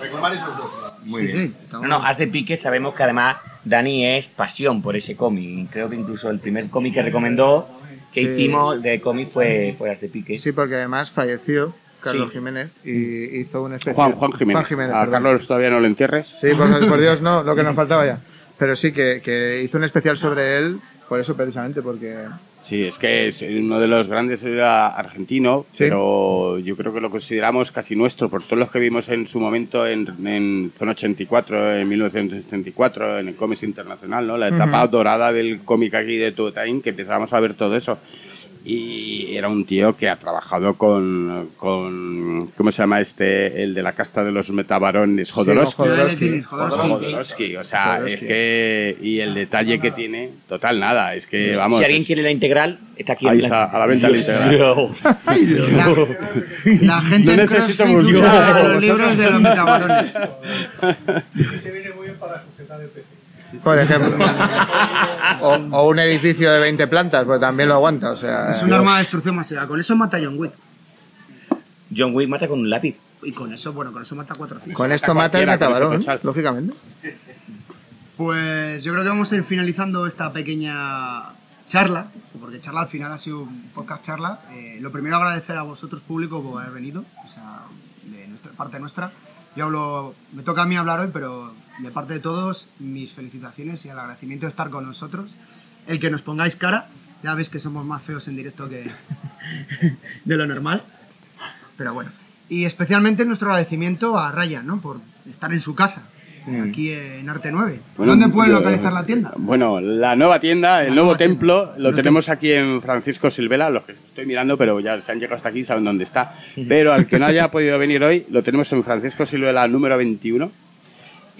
Reclamar esos dos. Muy Sí, bien. sí, no, bueno. no, haz de pique, sabemos que además Dani es pasión por ese cómic. Creo que incluso el primer cómic que recomendó que Sí. hicimos de cómic fue, fue Haz de pique. Sí, porque además falleció Carlos Sí. Jiménez y hizo un especial. Juan, Juan Jiménez. Juan Jiménez, a. Carlos todavía no lo entierres. Sí, por, por Dios, no, lo que nos faltaba ya. Pero sí, que, que hizo un especial sobre él, por eso precisamente, porque... Sí, es que es uno de los grandes era argentino, Sí. pero yo creo que lo consideramos casi nuestro, por todos los que vimos en su momento en, en Zona 84, en 1974, en el cómic internacional, ¿no? La etapa dorada del cómic aquí de Tutain, que empezábamos a ver todo eso. Y era un tío que ha trabajado con, con ¿cómo se llama este? El de la casta de los metabarones, Jodorowsky. Jodorowsky. Jodorowsky. Jodorowsky, o sea, Jodorowsky. es que... Y el detalle que tiene, total nada, es que, vamos... si alguien es- quiere la integral, está aquí. Ahí en está, a la venta la integral. La gente No en necesito buscar. los libros de los metabarones. Se viene muy bien para sujetar el PC. Por ejemplo. o, o un edificio de 20 plantas, pues también lo aguanta, o sea... Es un arma de destrucción masiva. Con eso mata a John Wick. John Wick mata con un lápiz. Y con eso, bueno, con eso mata a 4 o 5. Con esto mata el ese tochal. lógicamente. Pues yo creo que vamos a ir finalizando esta pequeña charla, porque charla al final ha sido un podcast charla. Eh, lo primero agradecer a vosotros público por haber venido, o sea, de nuestra parte nuestra. Yo hablo, me toca a mí hablar hoy, pero de parte de todos, mis felicitaciones y el agradecimiento de estar con nosotros. El que nos pongáis cara, ya veis que somos más feos en directo que de lo normal. Pero bueno. Y especialmente nuestro agradecimiento a Ryan, ¿no? Por estar en su casa, aquí en Arte 9. Bueno, ¿Dónde pueden yo- localizar la tienda? Bueno, la nueva tienda, el La nuevo tienda. templo, lo No tenemos aquí en Francisco Silvela, los que estoy mirando, pero ya se han llegado hasta aquí, saben dónde está. Pero al que no haya podido venir hoy, lo tenemos en Francisco Silvela número 21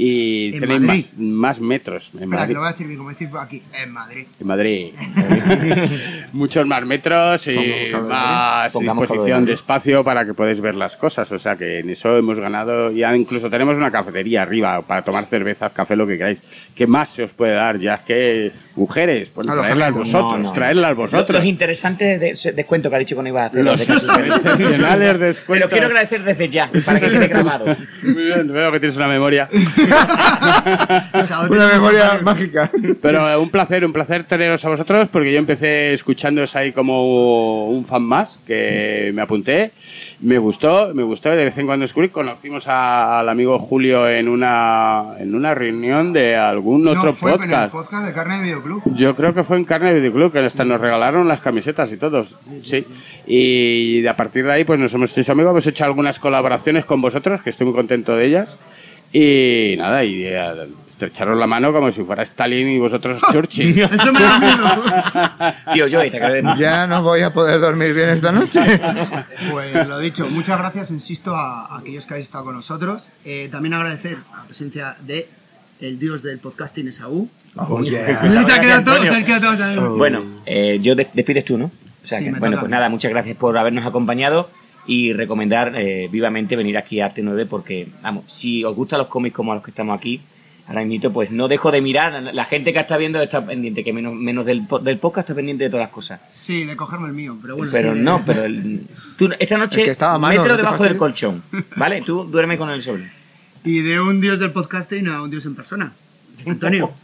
y En tenéis más, más metros en Espera, que Madrid. lo voy a decir bien, como decir aquí, en Madrid. En Madrid. Muchos más metros y más disposición de espacio para que podáis ver las cosas. O sea que en eso hemos ganado. Ya incluso tenemos una cafetería arriba para tomar cervezas, café, lo que queráis. ¿Qué más se os puede dar? Ya es que, mujeres, pues traerlas vosotros, No, no. traerlas Los, vosotros. los interesantes de, ese descuento que ha dicho que no iba a hacer. Los Belli. excepcionales Te descuentos. lo quiero agradecer desde ya, para que quede grabado. Muy bien, veo que tienes una memoria. Una memoria mágica. Pero eh, un placer, un placer teneros a vosotros porque yo empecé escuchándoos ahí como un fan más, que me apunté, me gustó, me gustó, de vez en cuando descubrí, conocimos a- al amigo Julio en una, en una reunión de algún No, otro fue en el podcast. podcast de Carne de Videoclub. Yo creo que fue en Carne Video Club, que hasta nos regalaron las camisetas y todos. Sí. Y a partir de ahí, pues nos hemos hecho amigos, hemos hecho algunas colaboraciones con vosotros, que estoy muy contento de ellas. Y nada, y eh, estrecharos la mano como si fuera Stalin y vosotros Churchill. Eso me da miedo. Tío, yo, te de... Ya no voy a poder dormir bien esta noche. Pues lo dicho, muchas gracias, insisto, a, a aquellos que habéis estado con nosotros. Eh, también agradecer la presencia de el dios del podcasting Esaú. Oh, yeah. Se ha quedado todo, se ha quedado todo, ¿sabes? Bueno, eh, yo de- despides tú, ¿no? O sea Sí, que, bueno, toca. pues nada, muchas gracias por habernos acompañado y recomendar eh, vivamente venir aquí a Arte 9 porque, vamos, si os gustan los cómics como los que estamos aquí, ahora mismo, pues no dejo de mirar. La gente que está viendo está pendiente, que menos, menos del, po- del podcast está pendiente de todas las cosas. Sí, de cogerme el mío, pero bueno. pero sí, no, de- pero el- tú esta noche que estaba mano, mételo no debajo del colchón, ¿vale? Tú duerme con el sol. Y de un dios del podcasting a un dios en persona. Antonio.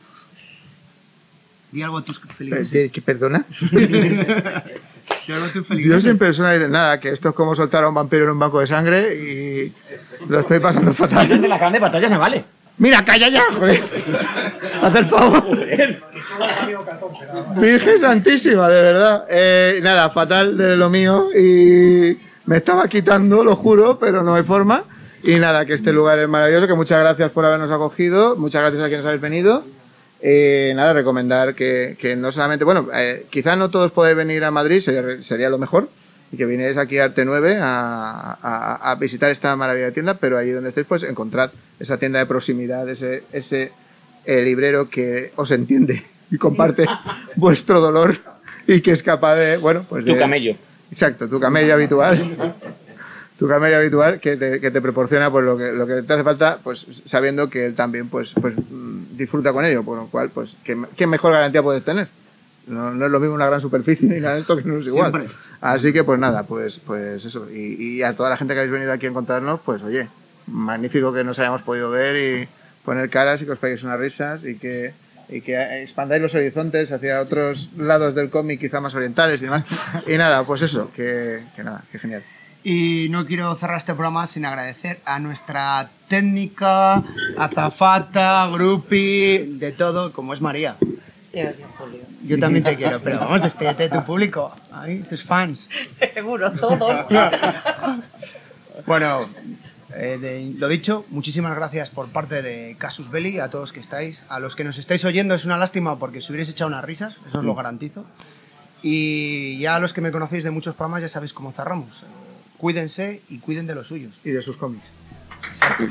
Di algo a tus feligreses. ¿qué- ¿Perdona? Di algo a tus Dios en persona dice, nada, que esto es como soltar a un vampiro en un banco de sangre y lo estoy pasando fatal. de las grandes batallas navales. Mira, calla ya, joder. Haz el favor. Virgen Santísima, de verdad. Eh, nada, fatal de lo mío y me estaba quitando, lo juro, pero no hay forma. Y nada, que este lugar es maravilloso, que muchas gracias por habernos acogido, muchas gracias a quienes habéis venido. Eh, nada, recomendar que, que no solamente, bueno, eh, quizá no todos podéis venir a Madrid, sería, sería lo mejor, y que vinierais aquí a Arte 9 a, a- a visitar esta maravillosa tienda, pero ahí donde estéis, pues encontrad esa tienda de proximidad, ese, ese eh, librero que os entiende y comparte vuestro dolor y que es capaz de, bueno, pues Tu de- camello. Exacto, tu camello habitual. Tu camello habitual que te, que te proporciona pues lo que, lo que te hace falta, pues sabiendo que él también pues, pues mm, disfruta con ello, por lo cual, pues, ¿qué, qué mejor garantía puedes tener? No, no es lo mismo una gran superficie ni nada de esto que no es igual. Siempre. Así que pues nada, pues, pues eso. Y, y a toda la gente que habéis venido aquí a encontrarnos, pues oye, magnífico que nos hayamos podido ver y poner caras y que os peguéis unas risas y que, y que expandáis los horizontes hacia otros lados del cómic, quizá más orientales y demás. Y nada, pues eso, que, que nada, que genial. Y no quiero cerrar este programa sin agradecer a nuestra técnica, azafata, grupi, de todo, como es María. Gracias, Julio. Yo también te quiero, pero vamos, despídete de tu público, ahí, tus fans. Seguro, todos. Bueno, eh, de- lo dicho, muchísimas gracias por parte de Casus Belli, a todos que estáis, a los que nos estáis oyendo, es una lástima porque os hubierais echado unas risas, eso os lo garantizo. Y ya a los que me conocéis de muchos programas ya sabéis cómo cerramos. Cuídense y cuiden de los suyos. Y de sus cómics. Exacto.